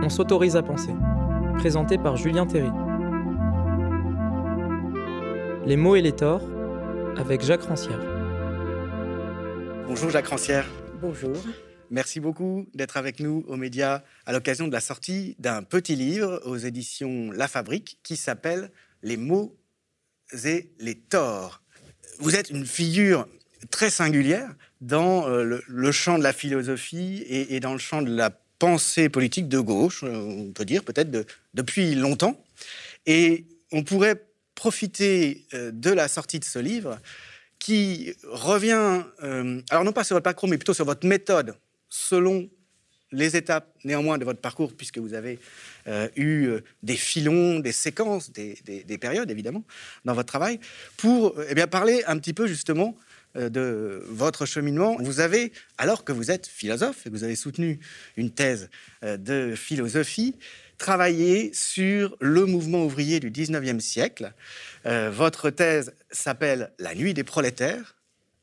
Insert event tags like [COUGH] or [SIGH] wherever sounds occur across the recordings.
On s'autorise à penser. Présenté par Julien Théry. Les mots et les torts avec Jacques Rancière. Bonjour Jacques Rancière. Bonjour. Merci beaucoup d'être avec nous aux médias à l'occasion de la sortie d'un petit livre aux éditions La Fabrique qui s'appelle Les mots et les torts. Vous êtes une figure très singulière dans euh, le, champ de la philosophie et, dans le champ de la pensée politique de gauche, euh, on peut dire peut-être depuis longtemps. Et on pourrait profiter euh, de la sortie de ce livre qui revient, alors non pas sur votre parcours, mais plutôt sur votre méthode selon les étapes néanmoins de votre parcours, puisque vous avez eu des filons, des séquences, des, des, périodes évidemment dans votre travail, pour eh bien, parler un petit peu justement euh, de votre cheminement. Vous avez, alors que vous êtes philosophe et que vous avez soutenu une thèse euh, de philosophie, travaillé sur le mouvement ouvrier du 19e siècle. Euh, votre thèse s'appelle La nuit des prolétaires,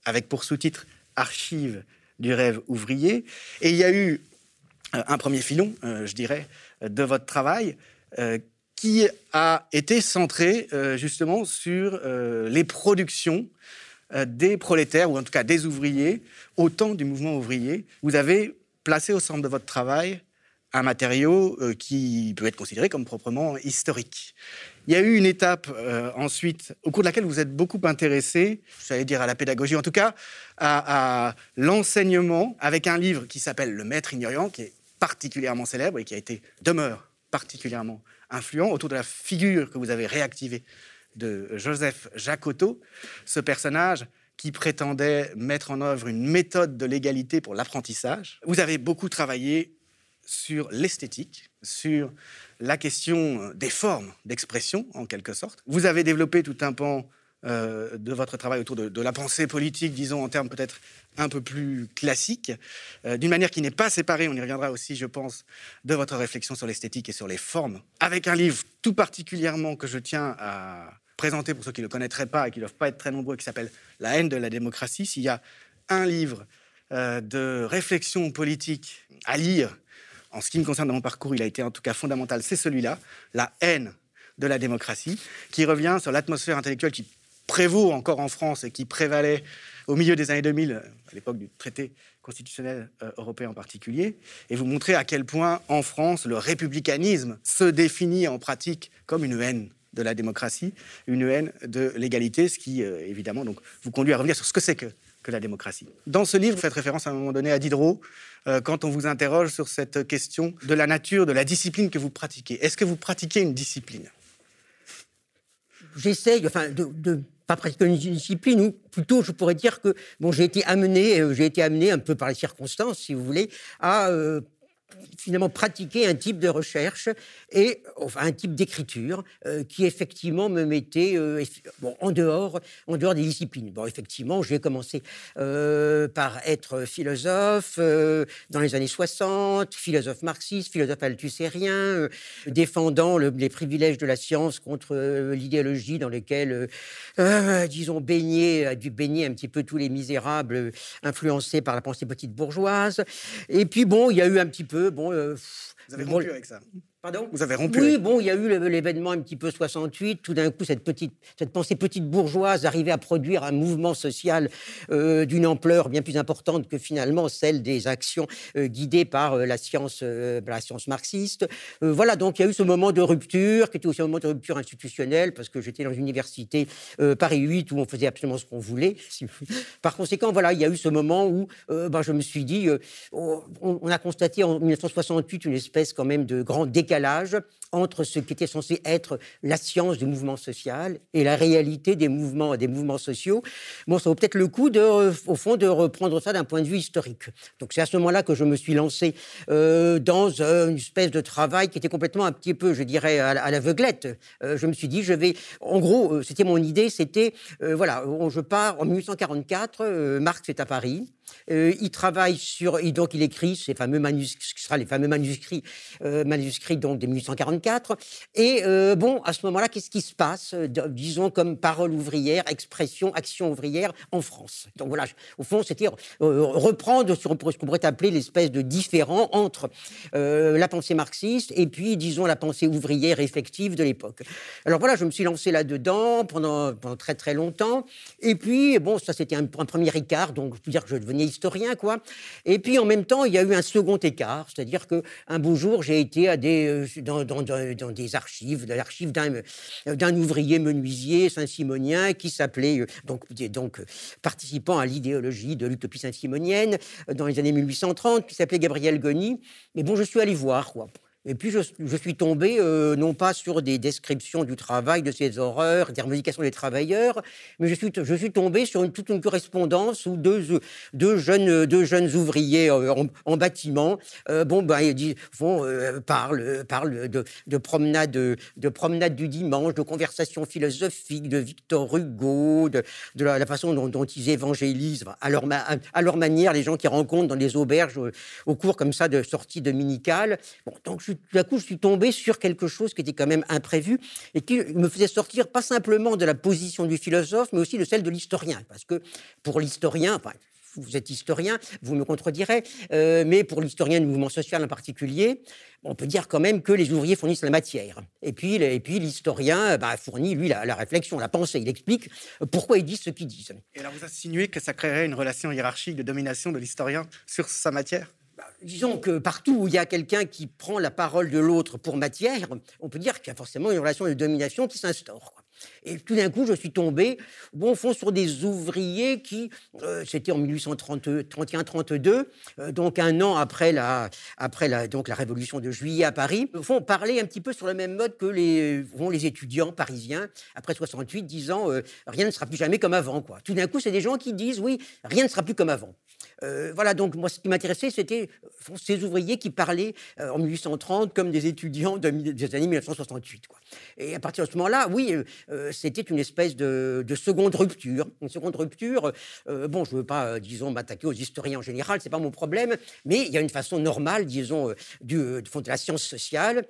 avec pour sous-titre Archives du rêve ouvrier. Et il y a eu un premier filon, je dirais, de votre travail qui a été centré justement sur les productions euh, des prolétaires, ou en tout cas des ouvriers, au temps du mouvement ouvrier. Vous avez placé au centre de votre travail un matériau euh, qui peut être considéré comme proprement historique. Il y a eu une étape euh, ensuite, au cours de laquelle vous êtes beaucoup intéressé, j'allais dire à la pédagogie, en tout cas à, à l'enseignement, avec un livre qui s'appelle Le Maître ignorant, qui est particulièrement célèbre et qui a été, demeure particulièrement influent autour de la figure que vous avez réactivée de Joseph Jacotot, ce personnage qui prétendait mettre en œuvre une méthode de l'égalité pour l'apprentissage. Vous avez beaucoup travaillé sur l'esthétique, sur la question des formes d'expression, en quelque sorte. Vous avez développé tout un pan euh, de votre travail autour de, la pensée politique, disons en termes peut-être un peu plus classiques, euh, d'une manière qui n'est pas séparée, on y reviendra aussi, je pense, de votre réflexion sur l'esthétique et sur les formes, avec un livre tout particulièrement que je tiens à présenté pour ceux qui ne le connaîtraient pas et qui ne doivent pas être très nombreux, qui s'appelle La haine de la démocratie. S'il y a un livre euh, de réflexion politique à lire, en ce qui me concerne dans mon parcours, il a été en tout cas fondamental, c'est celui-là, La haine de la démocratie, qui revient sur l'atmosphère intellectuelle qui prévaut encore en France et qui prévalait au milieu des années 2000, à l'époque du traité constitutionnel euh, européen en particulier, et vous montrer à quel point en France le républicanisme se définit en pratique comme une haine de la démocratie, une haine de l'égalité, ce qui, euh, évidemment, donc, vous conduit à revenir sur ce que c'est que, que la démocratie. Dans ce livre, vous faites référence à un moment donné à Diderot, euh, quand on vous interroge sur cette question de la nature, de la discipline que vous pratiquez. Est-ce que vous pratiquez une discipline? J'essaye, enfin, de, de pas pratiquer une discipline, ou plutôt je pourrais dire que bon, j'ai été amené, euh, j'ai été amené un peu par les circonstances, si vous voulez, à finalement pratiquer un type de recherche et un type d'écriture euh, qui effectivement me mettait euh, en, dehors, en dehors des disciplines. Bon, effectivement, j'ai commencé euh, par être philosophe dans les années 60, philosophe marxiste, philosophe althusérien, défendant les privilèges de la science contre l'idéologie dans laquelle, disons, baigner, a dû baigner un petit peu tous les misérables influencés par la pensée petite bourgeoise. Et puis, bon, il y a eu un petit peu bon. Euh, Vous avez rompu avec ça. Pardon? Vous avez rompu. Oui, bon, il y a eu l'événement un petit peu 68. Tout d'un coup, cette petite, cette pensée petite bourgeoise arrivait à produire un mouvement social euh, d'une ampleur bien plus importante que finalement celle des actions euh, guidées par euh, la science, la science marxiste. voilà, donc il y a eu ce moment de rupture, qui était aussi un moment de rupture institutionnelle, parce que j'étais dans une université Paris 8 où on faisait absolument ce qu'on voulait. Par conséquent, voilà, il y a eu ce moment où ben, je me suis dit, on, on, a constaté en 1968 une espèce quand même de grand décalage entre ce qui était censé être la science du mouvement social et la réalité des mouvements, des mouvements sociaux. Bon, ça vaut peut-être le coup, de, au fond, de reprendre ça d'un point de vue historique. Donc c'est à ce moment-là que je me suis lancé euh, dans une espèce de travail qui était complètement un petit peu, je dirais, à, l'aveuglette. Euh, je me suis dit, je vais, en gros, euh, c'était mon idée, c'était, voilà, je pars en 1844, Marx est à Paris. Il travaille sur, et donc il écrit ces fameux manuscrits, ce sera les fameux manuscrits, manuscrits donc de 1844. Et bon, à ce moment-là, qu'est-ce qui se passe, disons comme parole ouvrière, expression, action ouvrière en France? Donc voilà, au fond, c'est-à-dire reprendre ce qu'on pourrait appeler l'espèce de différent entre la pensée marxiste et puis, disons, la pensée ouvrière effective de l'époque. Alors voilà, je me suis lancé là-dedans pendant, pendant très très longtemps. Et puis, bon, ça c'était un, premier écart, donc je peux dire que je devenais historien, quoi. Et puis en même temps, il y a eu un second écart, c'est-à-dire que un beau jour, j'ai été euh, dans, des archives, dans l'archive d'un, d'un ouvrier menuisier saint-simonien qui s'appelait, euh, donc, donc participant à l'idéologie de l'utopie saint-simonienne dans les années 1830, qui s'appelait Gabriel Goni. Mais bon, je suis allé voir, quoi. Et puis je, suis tombé euh, non pas sur des descriptions du travail, de ses horreurs, des revendications des travailleurs, mais je suis, je suis tombé sur toute une correspondance où deux, deux, jeunes, deux jeunes ouvriers euh, en, bâtiment euh, bon, ben, ils font, parlent, parlent de, de, promenade, de promenade du dimanche, de conversations philosophiques, de Victor Hugo, de, la, façon dont, ils évangélisent à leur, manière les gens qu'ils rencontrent dans les auberges au, cours comme ça de sorties dominicales. Bon, donc je tout à coup, je suis tombé sur quelque chose qui était quand même imprévu et qui me faisait sortir pas simplement de la position du philosophe, mais aussi de celle de l'historien. Parce que pour l'historien, enfin, vous êtes historien, vous me contredirez, euh, mais pour l'historien du mouvement social en particulier, on peut dire quand même que les ouvriers fournissent la matière. Et puis, et puis l'historien bah, fournit, lui, la, la, réflexion, la pensée. Il explique pourquoi ils disent ce qu'ils disent. Et alors, vous insinuez que ça créerait une relation hiérarchique de domination de l'historien sur sa matière? Disons que partout où il y a quelqu'un qui prend la parole de l'autre pour matière, on peut dire qu'il y a forcément une relation de domination qui s'instaure. Et tout d'un coup, je suis tombé, bon, fond, sur des ouvriers qui, euh, c'était en 1831-32, euh, donc un an après la, après la, donc la révolution de juillet à Paris, font parler un petit peu sur le même mode que les, vont les étudiants parisiens après 68, disant euh, rien ne sera plus jamais comme avant. Tout d'un coup, c'est des gens qui disent oui, rien ne sera plus comme avant. Voilà, donc moi, ce qui m'intéressait, c'était ces ouvriers qui parlaient en 1830 comme des étudiants des années 1968. Quoi. Et à partir de ce moment-là, oui, euh, c'était une espèce de, seconde rupture. Une seconde rupture, euh, bon, je ne veux pas, euh, disons, m'attaquer aux historiens en général, ce n'est pas mon problème, mais il y a une façon normale, disons, du, de, de la science sociale,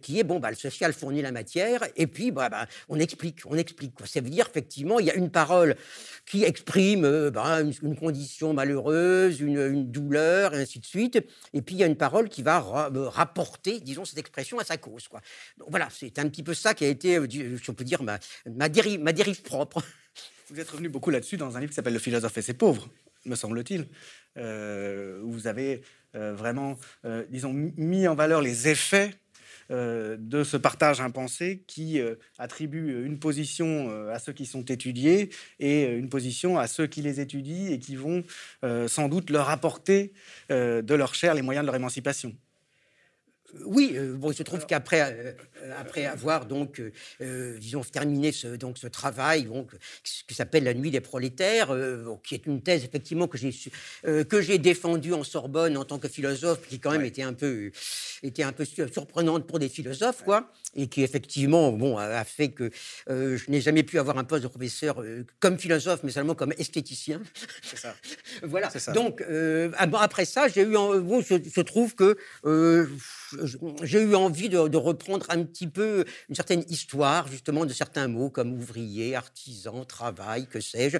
qui est, bon, bah, le social fournit la matière, et puis, bah, bah, on explique, on explique. Quoi. Ça veut dire, effectivement, il y a une parole qui exprime bah, une, condition malheureuse, une, douleur, et ainsi de suite, et puis il y a une parole qui va rapporter, disons, cette expression à sa cause. Quoi. Donc voilà, c'est un petit peu ça qui a été, si on peut dire, ma, ma, dérive, ma dérive propre. Vous êtes revenu beaucoup là-dessus dans un livre qui s'appelle Le philosophe et ses pauvres, me semble-t-il, euh, vous avez euh, vraiment, euh, disons, mis en valeur les effets de ce partage impensé qui attribue une position à ceux qui sont étudiés et une position à ceux qui les étudient et qui vont sans doute leur apporter de leur chair les moyens de leur émancipation. Oui, euh, bon, il se trouve qu'après euh, après avoir donc, euh, disons, terminé ce, donc, ce travail donc, qui s'appelle La Nuit des prolétaires, qui est une thèse effectivement que j'ai que j'ai défendue en Sorbonne en tant que philosophe, qui quand même était un peu était un peu surprenante pour des philosophes, quoi, et qui effectivement bon a, fait que je n'ai jamais pu avoir un poste de professeur comme philosophe, mais seulement comme esthéticien. C'est ça. [LAUGHS] voilà. Ça. Donc après ça, j'ai eu bon, se, trouve que j'ai eu envie de, reprendre un petit peu une certaine histoire, justement, de certains mots comme ouvrier, artisan, travail, que sais-je.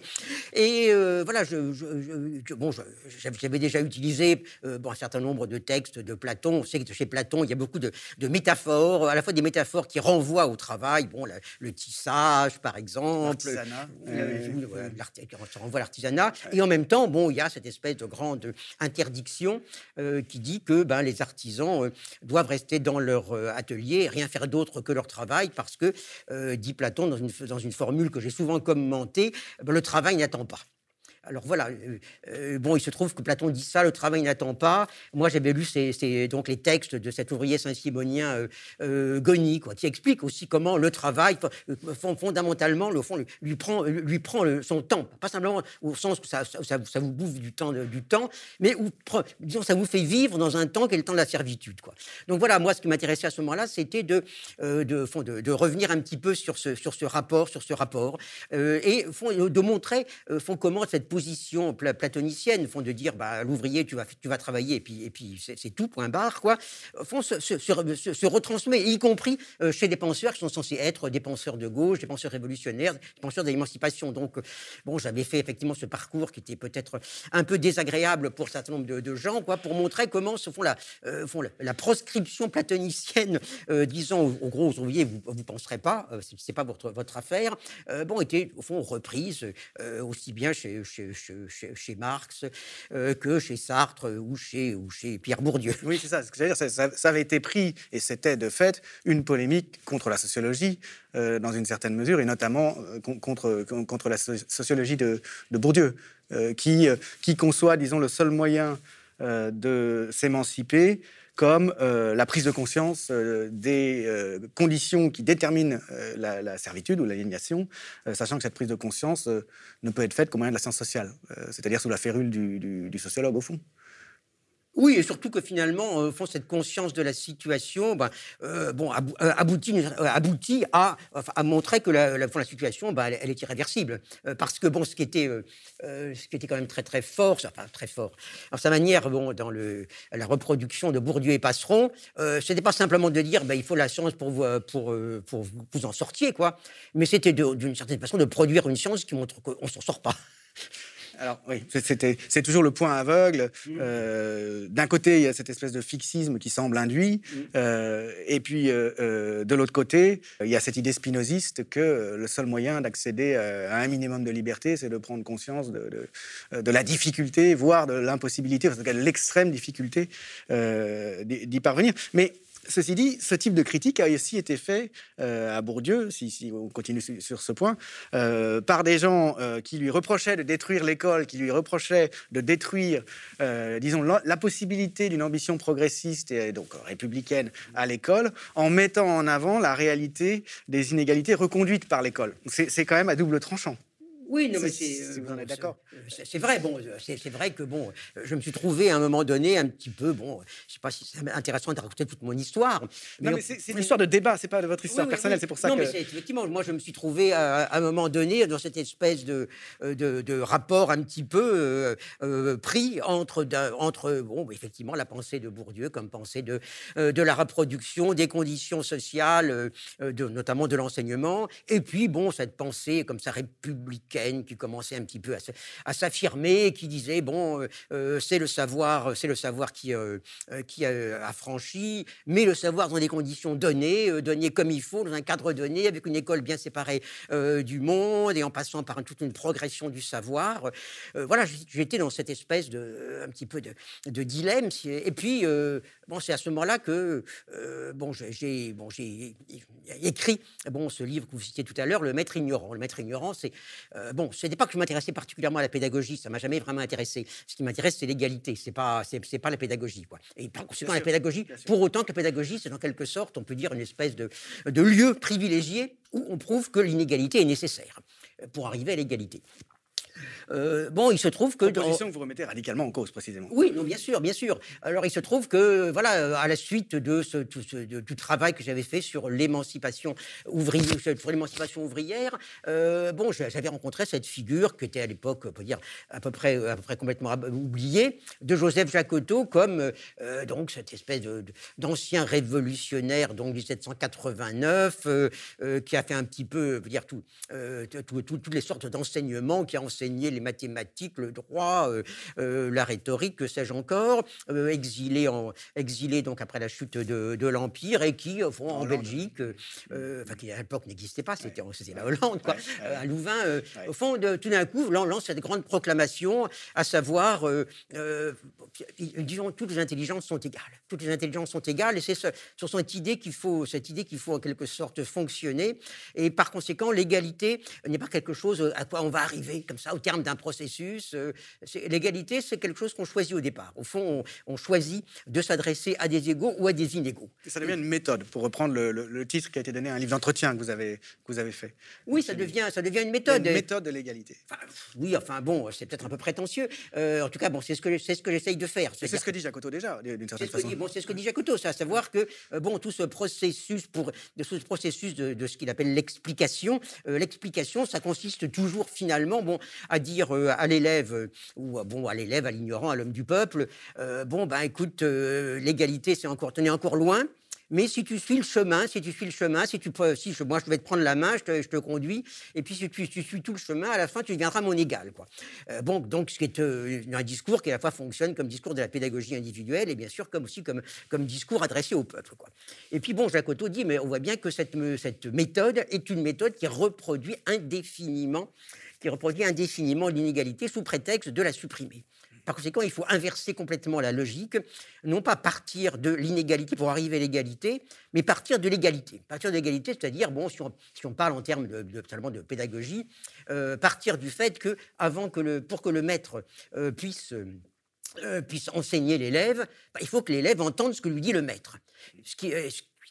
Et euh, voilà, je, bon, j'avais déjà utilisé euh, bon, un certain nombre de textes de Platon. On sait que chez Platon, il y a beaucoup de, métaphores, à la fois des métaphores qui renvoient au travail, bon, le tissage, par exemple. L'artisanat. Euh, renvoie à l'artisanat. Et en même temps, bon, il y a cette espèce de grande interdiction qui dit que ben, les artisans doivent rester dans leur euh, atelier, rien faire d'autre que leur travail, parce que, euh, dit Platon dans une, dans une formule que j'ai souvent commentée, le travail n'attend pas. Alors voilà, euh, euh, bon, il se trouve que Platon dit ça, le travail n'attend pas. Moi, j'avais lu donc les textes de cet ouvrier saint-simonien euh, Goni, quoi, qui explique aussi comment le travail, fondamentalement, le fond, lui prend, son temps. Pas simplement au sens que ça, vous bouffe du temps, du temps mais où, disons, ça vous fait vivre dans un temps qui est le temps de la servitude. Quoi. Donc voilà, moi, ce qui m'intéressait à ce moment-là, c'était de, revenir un petit peu sur ce, rapport, sur ce rapport, et de montrer comment cette position platonicienne, font de dire bah, l'ouvrier, tu vas, tu vas travailler et puis, et puis c'est tout, point barre, quoi, font se, se, retransmet, y compris chez des penseurs qui sont censés être des penseurs de gauche, des penseurs révolutionnaires, des penseurs d'émancipation. Donc, bon, j'avais fait effectivement ce parcours qui était peut-être un peu désagréable pour un certain nombre de, gens, quoi, pour montrer comment se font la, font la, proscription platonicienne, disant au, gros ouvriers, vous ne penserez pas, c'est pas votre, votre affaire, bon, était au fond reprise aussi bien chez, chez, chez, Marx que chez Sartre ou chez, ou chez Pierre Bourdieu. Oui, c'est ça. Ce que dire, ça, avait été pris, et c'était de fait une polémique contre la sociologie, dans une certaine mesure, et notamment contre, contre la sociologie de, de Bourdieu, qui, qui conçoit, disons, le seul moyen de s'émanciper comme euh, la prise de conscience euh, des euh, conditions qui déterminent la, servitude ou l'aliénation, sachant que cette prise de conscience ne peut être faite qu'au moyen de la science sociale, c'est-à-dire sous la férule du sociologue au fond. Oui, et surtout que finalement, euh, font cette conscience de la situation, ben, euh, bon, euh, aboutit, aboutit à, à, montrer que la, la, situation, ben, elle, est irréversible. parce que bon, ce qui était, ce qui était quand même très très fort, enfin très fort, dans sa manière, bon, dans le, la reproduction de Bourdieu et Passeron, ce n'était pas simplement de dire, ben, il faut la science pour vous, pour, pour vous en sortiez, quoi. Mais c'était d'une certaine façon de produire une science qui montre qu'on s'en sort pas. Alors oui, c'est toujours le point aveugle. Mmh. Euh, d'un côté, il y a cette espèce de fixisme qui semble induit, mmh. euh, et puis euh, de l'autre côté, il y a cette idée spinoziste que le seul moyen d'accéder à un minimum de liberté, c'est de prendre conscience de, de, la difficulté, voire de l'impossibilité, en tout cas de l'extrême difficulté d'y parvenir. Mais Ceci dit, ce type de critique a aussi été fait euh, à Bourdieu, si, on continue sur ce point, euh, par des gens euh, qui lui reprochaient de détruire l'école, qui lui reprochaient de détruire, disons, la, possibilité d'une ambition progressiste et donc républicaine à l'école, en mettant en avant la réalité des inégalités reconduites par l'école. C'est quand même à double tranchant. Oui, non, mais c'est. Euh, d'accord. C'est vrai, bon, c'est vrai que bon, je me suis trouvé à un moment donné un petit peu, bon, je sais pas si c'est intéressant de raconter toute mon histoire. Mais non, mais c'est une histoire de débat, c'est pas de votre histoire personnelle, c'est pour ça non, que. Non, mais effectivement, moi, je me suis trouvé à, un moment donné dans cette espèce de, euh, de, de rapport un petit peu euh, pris entre, entre, bon, effectivement, la pensée de Bourdieu comme pensée de, de la reproduction, des conditions sociales, de, notamment de l'enseignement, et puis, bon, cette pensée comme ça républicaine qui commençait un petit peu à s'affirmer, qui disait bon, euh, euh, c'est le savoir, c'est le savoir qui euh, qui a franchi, mais le savoir dans des conditions données, données comme il faut, dans un cadre donné, avec une école bien séparée du monde et en passant par toute une progression du savoir. voilà, j'étais dans cette espèce de un petit peu de, dilemme. Et puis bon, c'est à ce moment-là que bon, j'ai bon, j'ai écrit bon ce livre que vous citiez tout à l'heure, Le Maître ignorant. Le Maître ignorant, c'est euh, bon, ce n'est pas que je m'intéressais particulièrement à la pédagogie, ça m'a jamais vraiment intéressé. Ce qui m'intéresse, c'est l'égalité, c'est pas, c'est, pas la pédagogie, quoi. Et par conséquent, la pédagogie, pour autant que la pédagogie, c'est en quelque sorte, on peut dire, une espèce de, de lieu privilégié où on prouve que l'inégalité est nécessaire pour arriver à l'égalité. Euh, bon, il se trouve que... Proposition que vous remettez radicalement en cause, précisément. Oui, non, bien sûr, bien sûr. Alors, il se trouve que, voilà, à la suite de ce, tout du travail que j'avais fait sur l'émancipation ouvrière, sur l'émancipation ouvrière, euh, bon, j'avais rencontré cette figure qui était à l'époque, on peut dire, à peu près, à peu près complètement oubliée, de Joseph Jacotot, comme euh, donc cette espèce d'ancien révolutionnaire, donc 1789, qui a fait un petit peu, dire, tout, toutes les sortes d'enseignements, qui a enseigné les mathématiques, le droit, euh, euh, la rhétorique, que sais-je encore, euh, exilé, en, exilé donc après la chute de, l'Empire et qui, au fond, en, Belgique, enfin, qui à l'époque n'existait pas, c'était la Hollande, quoi, à Louvain, au fond, de, tout d'un coup, lance cette grande proclamation, à savoir, disons, toutes les intelligences sont égales. Toutes les intelligences sont égales, et c'est sur cette idée qu'il faut, cette idée qu'il faut en quelque sorte fonctionner, et par conséquent, l'égalité n'est pas quelque chose à quoi on va arriver comme ça au terme d'un processus. Euh, l'égalité, c'est quelque chose qu'on choisit au départ. Au fond, on, choisit de s'adresser à des égaux ou à des inégaux. ça devient une méthode, pour reprendre le, titre qui a été donné à un livre d'entretien que vous avez, que vous avez fait. Oui, ça devient, ça devient une méthode. Une méthode de l'égalité. oui, enfin bon, c'est peut-être un peu prétentieux. Euh, en tout cas, bon, c'est ce que c'est ce que j'essaye de faire. C'est ce que dit Jacotot déjà, d'une certaine façon. bon, c'est ce que dit Jacotot, c'est à savoir que euh, bon, tout ce processus pour de ce processus de, ce qu'il appelle l'explication, l'explication, ça consiste toujours finalement, bon, à dire à l'élève, ou bon, à l'élève, à l'ignorant, à l'homme du peuple, bon, ben écoute, l'égalité, c'est encore, tenez encore loin. Mais si tu suis le chemin, si tu suis le chemin, si tu si je, moi je vais te prendre la main, je te, conduis, et puis si tu, suis tout le chemin, à la fin tu deviendras mon égal. Quoi. Euh, bon, donc ce qui est euh, un discours qui à la fois fonctionne comme discours de la pédagogie individuelle et bien sûr comme aussi comme, comme discours adressé au peuple. Quoi. Et puis bon, Jacques dit, mais on voit bien que cette, cette méthode est une méthode qui reproduit indéfiniment qui reproduit indéfiniment l'inégalité sous prétexte de la supprimer. Par conséquent, il faut inverser complètement la logique, non pas partir de l'inégalité pour arriver à l'égalité, mais partir de l'égalité. Partir de l'égalité, c'est-à-dire, bon, si on, parle en termes de, de, pédagogie, euh, partir du fait que, avant que le, pour que le maître euh, puisse euh, puisse enseigner l'élève, bah, il faut que l'élève entende ce que lui dit le maître.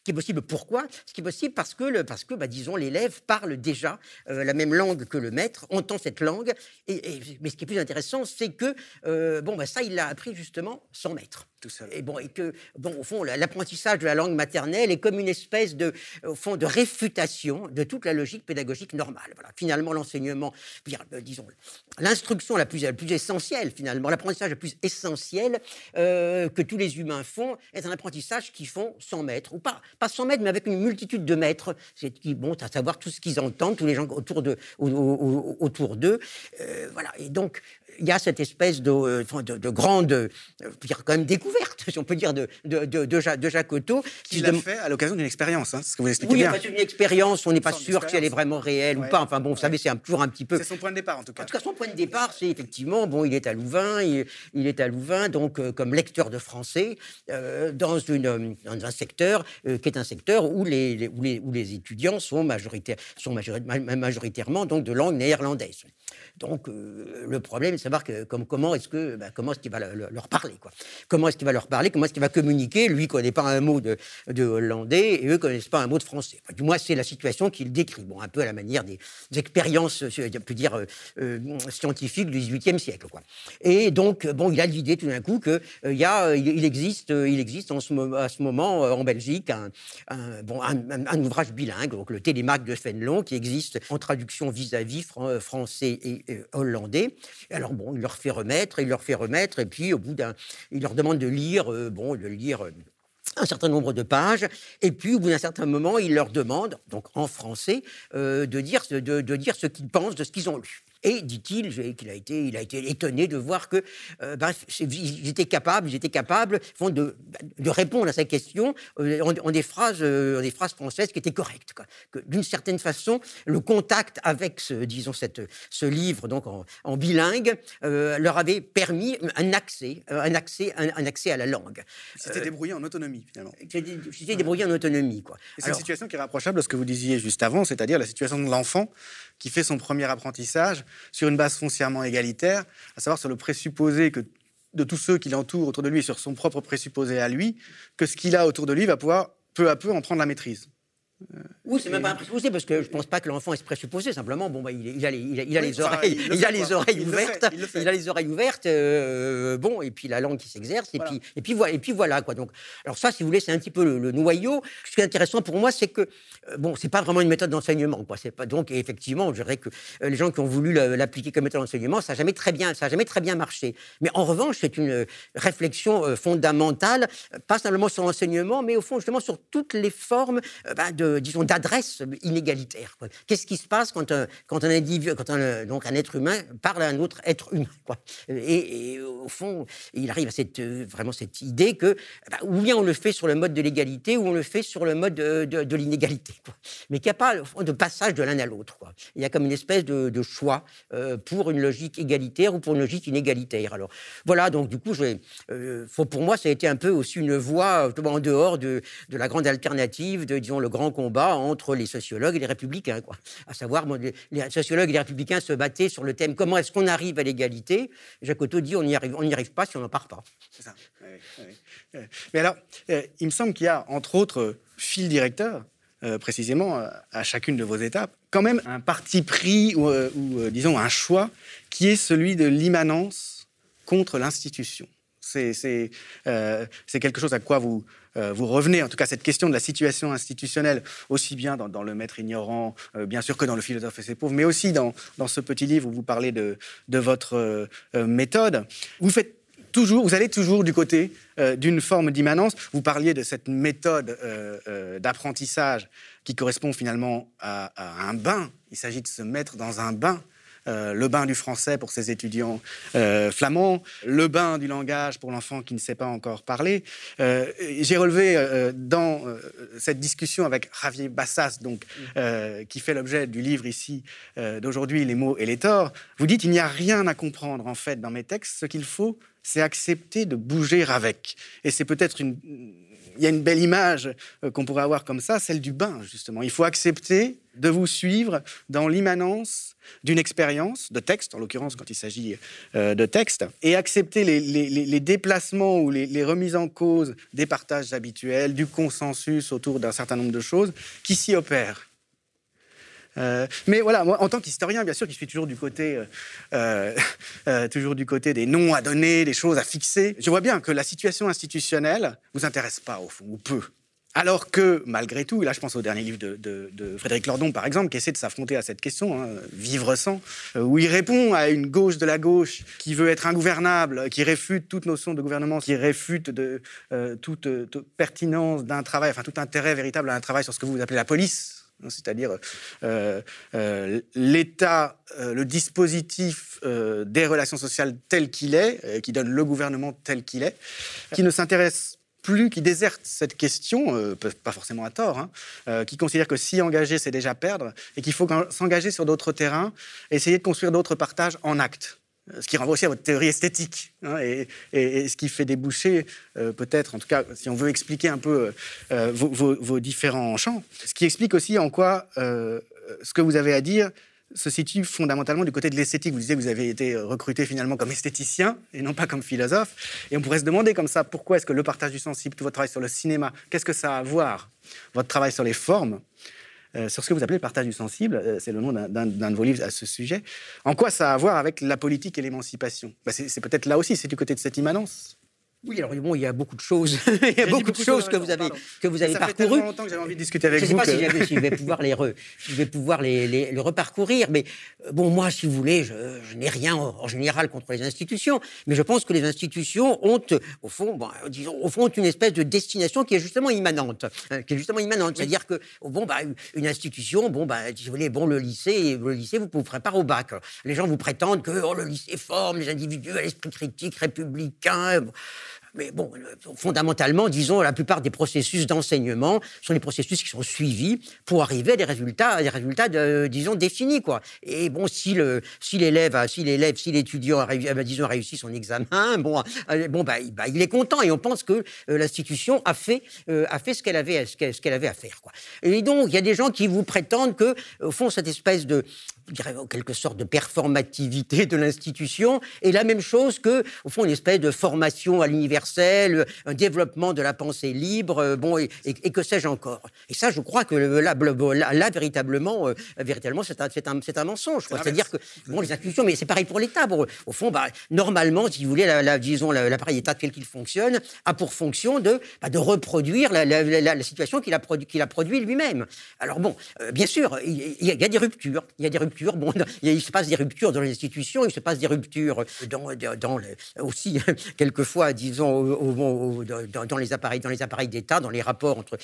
Qui est possible. Pourquoi? Ce qui est possible parce que, parce que bah, disons, l'élève parle déjà euh, la même langue que le maître, entend cette langue. Mais ce qui est plus intéressant, c'est que, euh, bon, bah, ça, il l'a appris justement sans maître. Et bon, et que, bon, au fond, l'apprentissage de la langue maternelle est comme une espèce de, au fond, de réfutation de toute la logique pédagogique normale. Voilà. Finalement, l'enseignement, euh, disons, l'instruction la plus, essentielle, finalement, l'apprentissage le plus essentiel que tous les humains font, est un apprentissage qu'ils font sans maître, ou pas, pas 100 mètres, mais avec une multitude de maîtres, c'est qui bon, à savoir tout ce qu'ils entendent, tous les gens autour de, autour d'eux, euh, voilà. Et donc y a cette espèce de, euh, de, grande, euh, dire quand même découverte, si on peut dire, de, de, de, Jacques Otto. Qui l'a fait à l'occasion d'une expérience, hein, ce que vous expliquez oui, bien. Oui, une expérience, on n'est pas sûr si elle est vraiment réelle ou pas. Enfin bon, vous savez, c'est toujours un petit peu. C'est son point de départ, en tout cas. En tout cas, son point de départ, c'est effectivement, bon, il est à Louvain, il, est à Louvain, donc euh, comme lecteur de français, dans, une, dans un secteur qui est un secteur où les, où les, où les étudiants sont, majoritaires, sont majoritairement donc de langue néerlandaise. Donc le problème, c'est savoir que, comme, comment est-ce que bah, comment est-ce qu'il va leur parler quoi. Comment est-ce qu'il va leur parler Comment est-ce qu'il va communiquer? Lui connaît pas un mot de, de hollandais et eux connaissent pas un mot de français. du moins, c'est la situation qu'il décrit. Bon, un peu à la manière des, expériences, euh, dire, euh, euh, scientifiques du XVIIIe siècle. Quoi. Et donc, bon, il a l'idée tout d'un coup qu'il il y a, il, existe, il existe en ce, à ce moment en Belgique un, bon, un, ouvrage bilingue, donc le Télémaque de Fénelon, qui existe en traduction vis-à-vis français et hollandais. Alors bon, il leur fait remettre, il leur fait remettre, et puis au bout d'un, il leur demande de lire, euh, bon, de lire euh, un certain nombre de pages, et puis au bout d'un certain moment, il leur demande, donc en français, euh, de, dire, de dire ce qu'ils pensent de ce qu'ils ont lu. Et dit-il qu'il a été, il a été étonné de voir que euh, ben, j'étais capable, j'étais capable de, de, répondre à sa question euh, en, des phrases, euh, des phrases françaises qui étaient correctes. Que d'une certaine façon, le contact avec, ce, disons, cette, ce livre donc en, bilingue leur avait permis un accès, un accès, un, accès à la langue. C'était débrouillé en autonomie finalement. C'était débrouillé en autonomie, quoi. C'est une situation qui est rapprochable de ce que vous disiez juste avant, c'est-à-dire la situation de l'enfant qui fait son premier apprentissage sur une base foncièrement égalitaire, à savoir sur le présupposé que de tous ceux qui l'entourent autour de lui et sur son propre présupposé à lui, que ce qu'il a autour de lui va pouvoir peu à peu en prendre la maîtrise. Oui, c'est même pas un présupposé parce que je pense pas que l'enfant est présupposé. Simplement, bon, bah, il, a les, il, a, les oreilles, il, a les oreilles ouvertes, il, a les oreilles ouvertes. bon, et puis la langue qui s'exerce, et puis et puis voilà, et puis voilà quoi. Donc, alors ça, si vous voulez, c'est un petit peu le, noyau. Ce qui est intéressant pour moi, c'est que euh, bon, c'est pas vraiment une méthode d'enseignement, quoi. C'est pas donc effectivement, je dirais que euh, les gens qui ont voulu l'appliquer comme méthode d'enseignement, ça n'a jamais très bien, ça a jamais très bien marché. Mais en revanche, c'est une réflexion euh, fondamentale, pas simplement sur l'enseignement, mais au fond justement sur toutes les formes bah, de disons, d'adresse inégalitaire. Qu'est-ce qui se passe quand un, quand un être humain parle à un autre être humain. Et, au fond, il arrive à cette, vraiment cette idée que bah, ou bien on le fait sur le mode de l'égalité, ou on le fait sur le mode de, l'inégalité. Mais qu'il n'y a pas de passage de l'un à l'autre. Il y a comme une espèce de, choix euh, pour une logique égalitaire ou pour une logique inégalitaire. Alors voilà, donc du coup, euh, faut, pour moi, ça a été un peu aussi une voie en dehors de, de la grande alternative, de disons le grand combat entre les sociologues et les républicains. Quoi. À savoir, les sociologues et les républicains se battaient sur le thème comment est-ce qu'on arrive à l'égalité? Otto dit on n'y arrive, pas si on n'en part pas. Ça. Mais alors, euh, il me semble qu'il y a, entre autres, fil directeur, euh, précisément, euh, à chacune de vos étapes, quand même un parti pris ou disons, un choix qui est celui de l'immanence contre l'institution. C'est quelque chose à quoi vous, vous revenez, en tout cas cette question de la situation institutionnelle, aussi bien dans, le maître ignorant, bien sûr que dans le philosophe et ses pauvres, mais aussi dans, ce petit livre où vous parlez de, votre méthode. Vous faites toujours, vous allez toujours du côté euh, d'une forme d'immanence. Vous parliez de cette méthode euh, euh, d'apprentissage qui correspond finalement à, un bain. Il s'agit de se mettre dans un bain. Le bain du français pour ses étudiants flamands, le bain du langage pour l'enfant qui ne sait pas encore parler. J'ai relevé dans cette discussion avec Javier Bassas, donc, qui fait l'objet du livre ici d'aujourd'hui, Les mots et les torts, vous dites il n'y a rien à comprendre en fait dans mes textes, ce qu'il faut, c'est accepter de bouger avec. Et c'est peut-être une... Il y a une belle image euh, qu'on pourrait avoir comme ça, celle du bain, justement. Il faut accepter de vous suivre dans l'immanence d'une expérience, de texte, en l'occurrence quand il s'agit euh, de texte, et accepter les, déplacements ou les, remises en cause des partages habituels, du consensus autour d'un certain nombre de choses qui s'y opèrent. Euh, mais voilà, moi, en tant qu'historien, bien sûr, qui suis toujours du côté, euh, [LAUGHS] euh, toujours du côté des noms à donner, des choses à fixer, je vois bien que la situation institutionnelle vous intéresse pas au fond, ou peu. Alors que, malgré tout, là je pense au dernier livre de, Frédéric Lordon, par exemple, qui essaie de s'affronter à cette question, hein, Vivre sans, où il répond à une gauche de la gauche qui veut être ingouvernable, qui réfute toute notion de gouvernement, qui réfute toute, toute, pertinence d'un travail, enfin tout intérêt véritable à un travail sur ce que vous appelez la police, c'est-à-dire euh, euh, l'État, euh, le dispositif des relations sociales tel qu'il est, qui donne le gouvernement tel qu'il est, qui ne s'intéresse plus, qui déserte cette question, pas forcément à tort, hein, qui considère que s'y engager, c'est déjà perdre, et qu'il faut s'engager sur d'autres terrains, essayer de construire d'autres partages en actes. Euh, ce qui renvoie aussi à votre théorie esthétique, hein, et, ce qui fait déboucher, euh, peut-être, en tout cas, si on veut expliquer un peu euh, vos, différents champs, ce qui explique aussi en quoi ce que vous avez à dire se situe fondamentalement du côté de l'esthétique. Vous disiez que vous avez été recruté finalement comme esthéticien et non pas comme philosophe. Et on pourrait se demander comme ça, pourquoi est-ce que le partage du sensible, tout votre travail sur le cinéma, qu'est-ce que ça a à voir, votre travail sur les formes euh, sur ce que vous appelez le partage du sensible, euh, c'est le nom d'un de vos livres à ce sujet. En quoi ça a à voir avec la politique et l'émancipation? Bah, C'est peut-être là aussi, c'est du côté de cette immanence. Oui, alors bon, il y a beaucoup de choses. [LAUGHS] il y a beaucoup, de choses que vous avez, que vous avez ça parcourues. Ça fait longtemps que j'avais envie de discuter avec je vous. Je ne sais pas si, je vais pouvoir, les, je vais pouvoir les, les, reparcourir, mais euh, bon, moi, si vous voulez, je, n'ai rien en, général contre les institutions, mais je pense que les institutions ont, au fond, bon, disons, au fond, une espèce de destination qui est justement immanente, hein, qui est justement immanente. C'est-à-dire que, bon, bah, une institution, bon, bah, si vous voulez, bon, le lycée, le lycée, vous vous pas au bac. Les gens vous prétendent que oh, le lycée forme les individus à l'esprit critique républicain. Mais bon, fondamentalement, disons, la plupart des processus d'enseignement sont des processus qui sont suivis pour arriver à des résultats, des résultats, disons, définis, quoi. Et bon, si le, si l'élève, si l'élève, si l'étudiant, a, disons, réussi son examen, [LAUGHS] bon, euh, bon, bah, bah, il est content et on pense que euh, l'institution a fait, euh, a fait ce qu'elle avait, ce avait à faire, quoi. Et donc, il y a des gens qui vous prétendent que, au fond, cette espèce de, dirais, en quelque sorte de performativité de l'institution est la même chose que, au fond, une espèce de formation à l'universel, un développement de la pensée libre, euh, bon, et, que sais-je encore. Et ça, je crois que là, là, véritablement, euh, véritablement c'est un, un, un, mensonge. C'est-à-dire que, bon, les institutions, mais c'est pareil pour l'État. au fond, bah, normalement, si vous voulez, la, disons, l'appareil État tel qu'il fonctionne, a pour fonction de, bah, de reproduire la, situation qu'il a, produit, qu'il a produit lui-même. Alors bon, euh, bien sûr, il, il y a des ruptures. Il y a des ruptures Bon, il se passe des ruptures dans les institutions, il se passe des ruptures dans, aussi, [LAUGHS] quelquefois, disons, dans, les appareils, dans les appareils d'État, dans les rapports entre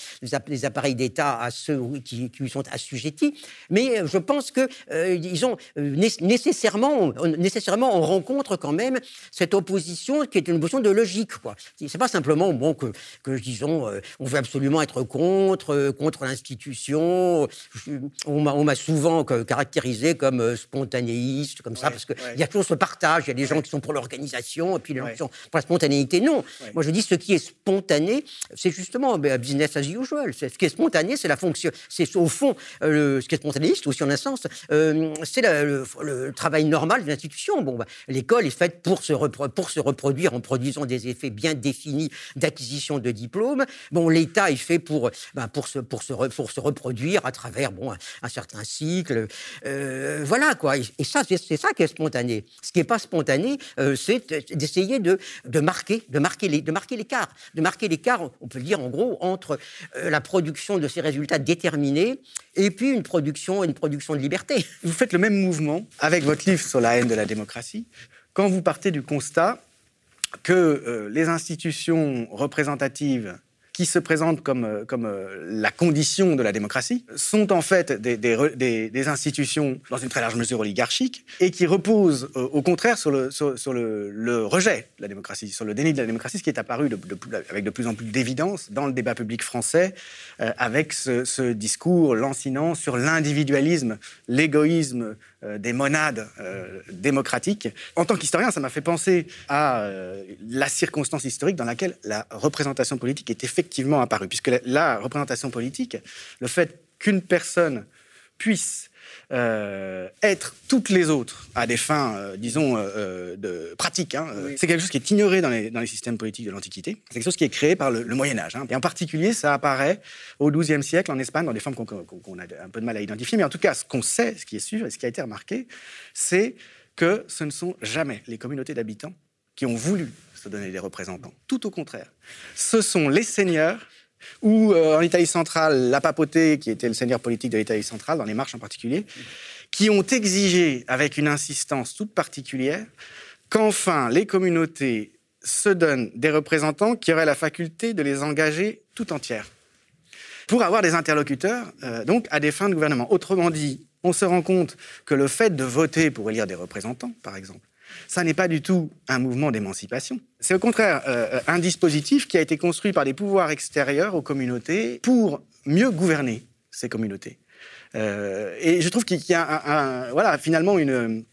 les appareils d'État à ceux qui, qui sont assujettis. Mais euh, je pense que euh, ils euh, nécessairement, nécessairement, on rencontre quand même cette opposition qui est une opposition de logique. Quoi. C'est pas simplement bon que, disons, on veut absolument être contre, contre l'institution. On m'a souvent caractérisé comme euh, spontanéiste, comme ça, parce qu'il y a toujours ce partage. Il y a des gens qui sont pour l'organisation et puis les gens qui sont pour la spontanéité. Non. Moi, je dis ce qui est spontané, c'est justement ben, business as usual. Ce qui est spontané, c'est la fonction. C'est au fond, euh, ce qui est spontanéiste aussi en un sens, euh, c'est le, travail normal d'une institution. Bon, bah, l'école est faite pour se, pour se reproduire en produisant des effets bien définis d'acquisition de diplômes. Bon, l'État est fait pour, bah, pour, se, pour, se pour se reproduire à travers bon, un, certain cycle. Voilà quoi. Et, ça, c'est ça qui est spontané. Ce qui n'est pas spontané, c'est d'essayer de, de, marquer, de marquer les, de marquer l'écart, de marquer l'écart. On peut dire en gros entre la production de ces résultats déterminés et puis une production, une production de liberté. [LAUGHS] Vous faites le même mouvement avec votre livre sur la haine de la démocratie quand vous partez du constat que euh, les institutions représentatives qui se présentent comme, euh, comme euh, la condition de la démocratie, sont en fait des, des, institutions dans une très large mesure oligarchiques et qui reposent au contraire sur, le, sur, le, le, rejet de la démocratie, sur le déni de la démocratie, ce qui est apparu avec de plus en plus d'évidence dans le débat public français, avec ce, discours lancinant sur l'individualisme, l'égoïsme euh, des monades euh, démocratiques. En tant qu'historien, ça m'a fait penser à euh, la circonstance historique dans laquelle la représentation politique est effectivement apparue. Puisque la représentation politique, le fait qu'une personne puisse euh, être toutes les autres à des fins, euh, disons, euh, de pratiques. Hein, c'est quelque chose qui est ignoré dans les, dans les systèmes politiques de l'Antiquité. C'est quelque chose qui est créé par le, Moyen Âge. Hein. Et en particulier, ça apparaît au XIIe siècle en Espagne, dans des formes qu'on a un peu de mal à identifier. Mais en tout cas, ce qu'on sait, ce qui est sûr et ce qui a été remarqué, c'est que ce ne sont jamais les communautés d'habitants qui ont voulu se donner des représentants. Tout au contraire. Ce sont les seigneurs ou euh, en Italie centrale, la papauté, qui était le seigneur politique de l'Italie centrale, dans les marches en particulier, qui ont exigé, avec une insistance toute particulière, qu'enfin les communautés se donnent des représentants qui auraient la faculté de les engager tout entières, pour avoir des interlocuteurs, euh, donc à des fins de gouvernement. Autrement dit, on se rend compte que le fait de voter pour élire des représentants, par exemple, ça n'est pas du tout un mouvement d'émancipation. C'est au contraire euh, un dispositif qui a été construit par des pouvoirs extérieurs aux communautés pour mieux gouverner ces communautés. Euh, et je trouve qu'il y a voilà, finalement une,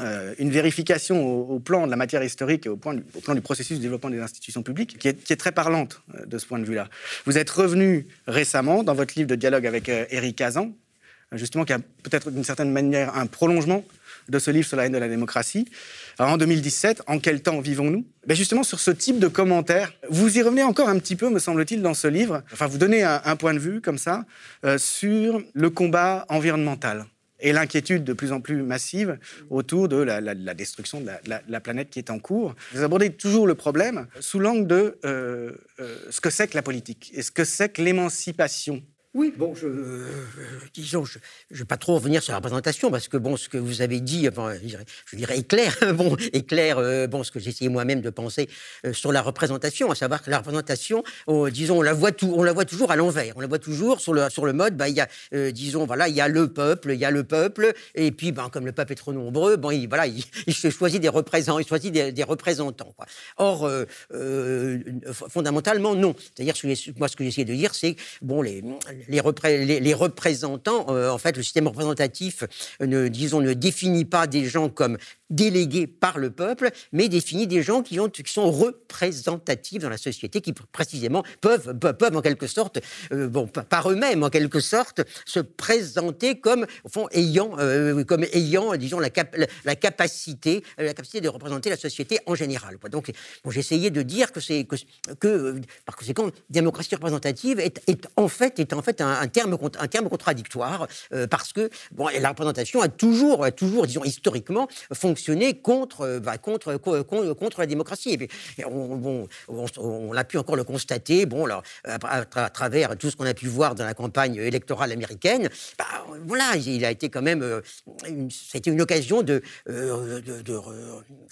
euh, une vérification au, plan de la matière historique et au, plan du processus de développement des institutions publiques qui est, très parlante de ce point de vue-là. Vous êtes revenu récemment dans votre livre de dialogue avec Éric Kazan, justement qui a peut-être d'une certaine manière un prolongement de ce livre sur la haine de la démocratie. Alors en 2017, en quel temps vivons-nous? Ben Justement sur ce type de commentaires. Vous y revenez encore un petit peu, me semble-t-il, dans ce livre. Enfin, vous donnez un, point de vue comme ça euh, sur le combat environnemental et l'inquiétude de plus en plus massive autour de la, destruction de la, planète qui est en cours. Vous abordez toujours le problème sous l'angle de euh, euh, ce que c'est que la politique et ce que c'est que l'émancipation oui, bon, je, euh, disons, je ne vais pas trop revenir sur la représentation parce que bon, ce que vous avez dit, je dirais éclair, [LAUGHS] bon, éclair, euh, bon, ce que essayé moi-même de penser euh, sur la représentation, à savoir que la représentation, oh, disons, on la voit on la voit toujours à l'envers, on la voit toujours sur le sur le mode, bah, il y a, disons, voilà, il y a le peuple, il y a le peuple, et puis, ben, comme le peuple est trop nombreux, bon, il, voilà, il, [LAUGHS] se choisit des représentants, il choisit des, représentants. Or, fondamentalement, non. C'est-à-dire, moi, ce que j'essaie de dire, c'est bon, les, représentants, euh, en fait, le système représentatif, ne, disons, ne définit pas des gens comme délégués par le peuple, mais définit des gens qui, ont, qui sont représentatifs dans la société, qui précisément peuvent, peuvent en quelque sorte, euh, bon, par eux-mêmes en quelque sorte, se présenter comme, au fond, ayant, euh, comme ayant disons, la, la, capacité, la capacité de représenter la société en général. Donc, bon, essayé de dire que c'est que, par conséquent, démocratie représentative est, en fait est fait un, terme, contradictoire, euh, parce que bon, la représentation a toujours, toujours, disons, historiquement, fonctionné contre, euh, bah, contre, contre, la démocratie. Et on, on, a pu encore le constater, bon, là, à, travers tout ce qu'on a pu voir dans la campagne électorale américaine, bah, voilà, il a été quand même, euh, c'était une occasion de,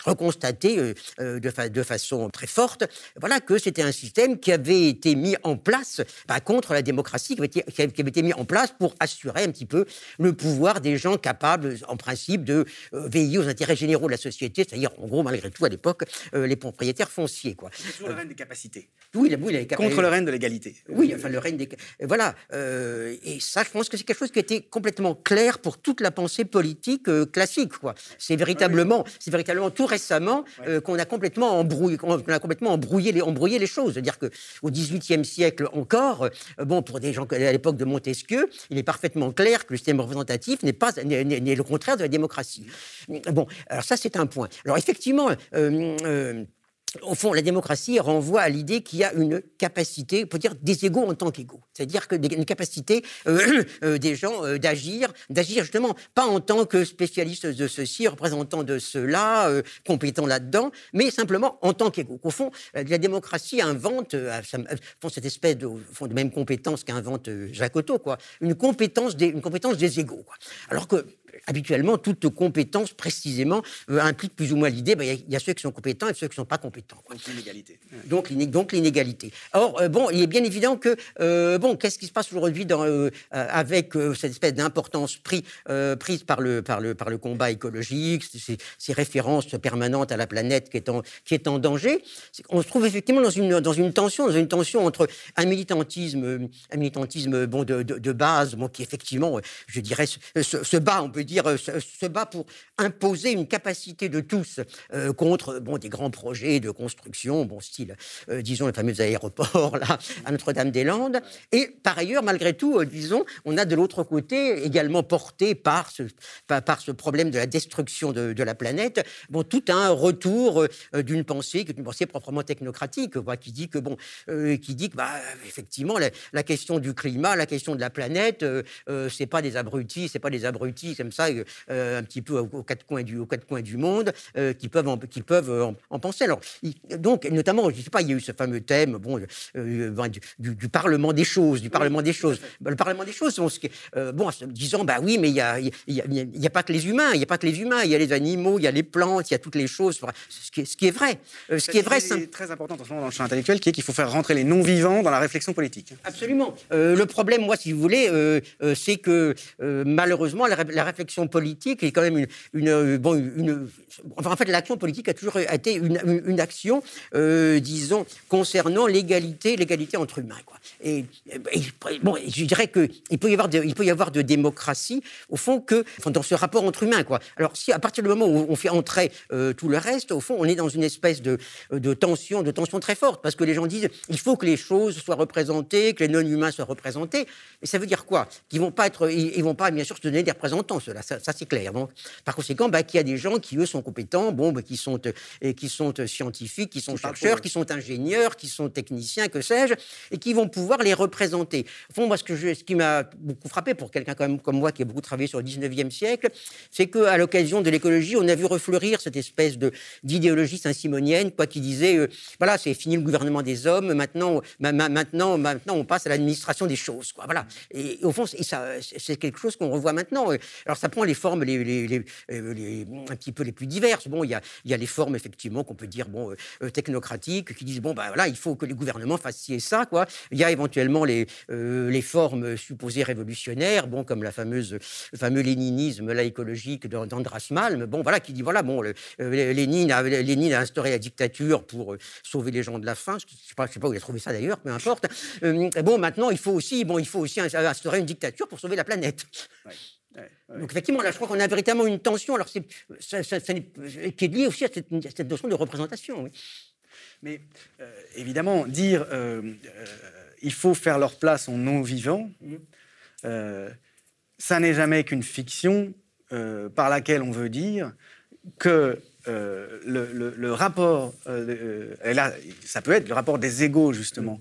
reconstater de, de, façon très forte, voilà, que c'était un système qui avait été mis en place bah, contre la démocratie, qui avait qui avait été mis en place pour assurer un petit peu le pouvoir des gens capables, en principe, de euh, veiller aux intérêts généraux de la société, c'est-à-dire, en gros, malgré tout, à l'époque, euh, les propriétaires fonciers. Quoi. Sur le règne des capacités. Oui, la, oui Contre le règne de l'égalité. Oui, enfin, le règne des. Voilà. Euh, et ça, je pense que c'est quelque chose qui a été complètement clair pour toute la pensée politique classique. Quoi. C'est véritablement, c'est véritablement tout récemment qu'on a complètement embrouillé, qu'on a complètement embrouillé les, embrouillé les choses. C'est-à-dire qu'au XVIIIe siècle encore, bon, pour des gens à l'époque de Montesquieu, il est parfaitement clair que le système représentatif n'est pas le contraire de la démocratie. Bon, alors ça c'est un point. Alors effectivement. Euh, euh, au fond, la démocratie renvoie à l'idée qu'il y a une capacité, on peut dire des égaux en tant qu'égaux. C'est-à-dire que une capacité euh, [CLEARS THROAT] euh, des gens euh, d'agir, d'agir justement pas en tant que spécialistes de ceci, représentants de cela, compétents là-dedans, mais simplement en tant qu'égaux. Au fond, la démocratie invente, cette espèce de, de même compétence qu'invente Jacques Otto, quoi, une compétence des, une compétence des égaux. Quoi. Alors que habituellement, toute compétence, précisément, euh, implique plus ou moins l'idée, ben, il y, a ceux qui sont compétents et ceux qui ne sont pas compétents. Donc l'inégalité. Donc, l'inégalité. Or, euh, bon, il est bien évident que, euh, bon, qu'est-ce qui se passe aujourd'hui avec cette espèce d'importance prise par le, par, le, par le combat écologique, ces, références permanentes à la planète qui est en, qui est en danger? On se trouve effectivement dans une, dans une tension, dans une tension entre un militantisme, un militantisme bon, de, de, base, bon, qui effectivement, je dirais, se, se bat, on peut dire, euh, se, bat pour imposer une capacité de tous euh, contre bon, des grands projets de construction, bon style, euh, disons, le fameux aéroport [LAUGHS] là, à Notre-Dame-des-Landes. Et par ailleurs, malgré tout, disons, on a de l'autre côté, également porté par ce, par, ce problème de la destruction de, la planète, bon, tout un retour d'une pensée, une pensée proprement technocratique, qui dit que, bon, qui dit que, bah, effectivement, la, question du climat, la question de la planète, c'est pas des abrutis, c'est pas des abrutis comme ça, euh, un petit peu aux, quatre coins du, aux quatre coins du monde, euh, qui peuvent, en, qui peuvent euh, en, penser. Alors, donc, notamment, je ne sais pas, il y a eu ce fameux thème, bon, ben, du, Parlement des choses, du Parlement des choses. Ben, le Parlement des choses, bon, bon disant, bah oui, mais il n'y a, y a, pas que les humains, il n'y a pas que les humains, il y a les animaux, il y a les plantes, il y a toutes les choses. Ce qui est, ce qui est vrai. ce qui est vrai, c'est très important dans le champ intellectuel, qui est qu'il faut faire rentrer les non-vivants dans la réflexion politique. Absolument. le problème, moi, si vous voulez, c'est que malheureusement, la, la réflexion politique est quand même une, une, euh, bon, une enfin, en fait, l'action politique a toujours été une, action, euh, disons, concernant l'égalité, l'égalité entre humains. Quoi. Et, bon, je dirais qu'il peut y avoir de, il peut y avoir de démocratie au fond que dans ce rapport entre humains. Quoi. Alors, si à partir du moment où on fait entrer euh, tout le reste, au fond, on est dans une espèce de, de tension, de tension très forte, parce que les gens disent il faut que les choses soient représentées, que les non-humains soient représentés. Et ça veut dire quoi? Qu'ils vont pas être, ils, vont pas bien sûr se donner des représentants, cela ça, c'est clair. Donc, par conséquent, bah, qu'il y a des gens qui, eux, sont compétents, bon, bah, qui, sont, euh, qui sont euh, scientifiques, qui sont chercheurs, qui sont ingénieurs, qui sont techniciens, que sais-je, et qui vont pouvoir les représenter. Au fond, moi, ce, que je, ce qui m'a beaucoup frappé pour quelqu'un comme, comme moi qui a beaucoup travaillé sur le 19e siècle, c'est qu'à l'occasion de l'écologie, on a vu refleurir cette espèce de, d'idéologie saint-simonienne, quoi, qui disait, euh, voilà, c'est fini le gouvernement des hommes, maintenant, maintenant, maintenant on passe à l'administration des choses. Quoi, voilà. Et, au fond, c'est quelque chose qu'on revoit maintenant. Alors, ça prend les formes les, un petit peu les plus diverses. Bon, il y a, les formes, effectivement, qu'on peut dire bon, euh, euh, technocratiques, qui disent bon, ben voilà, il faut que les gouvernements fassent ci et ça. Quoi. Il y a éventuellement les, euh, formes supposées révolutionnaires, bon, comme la fameuse, le fameux léninisme là, écologique d'Andras Malm, bon, voilà, qui dit voilà, bon, Lénine, a, Lénine a instauré la dictature pour sauver les gens de la faim. Je sais, pas, sais pas où il a trouvé ça d'ailleurs, peu importe. bon, maintenant, il faut aussi, bon, il faut aussi instaurer une dictature pour sauver la planète. Donc effectivement, là, je crois qu'on a véritablement une tension, alors c'est, qui est liée aussi à cette, notion de représentation. Mais euh, évidemment, dire euh, euh, il faut faire leur place en non-vivant, mm-hmm. ça n'est jamais qu'une fiction par laquelle on veut dire que le, rapport, et là, ça peut être le rapport des égaux, justement,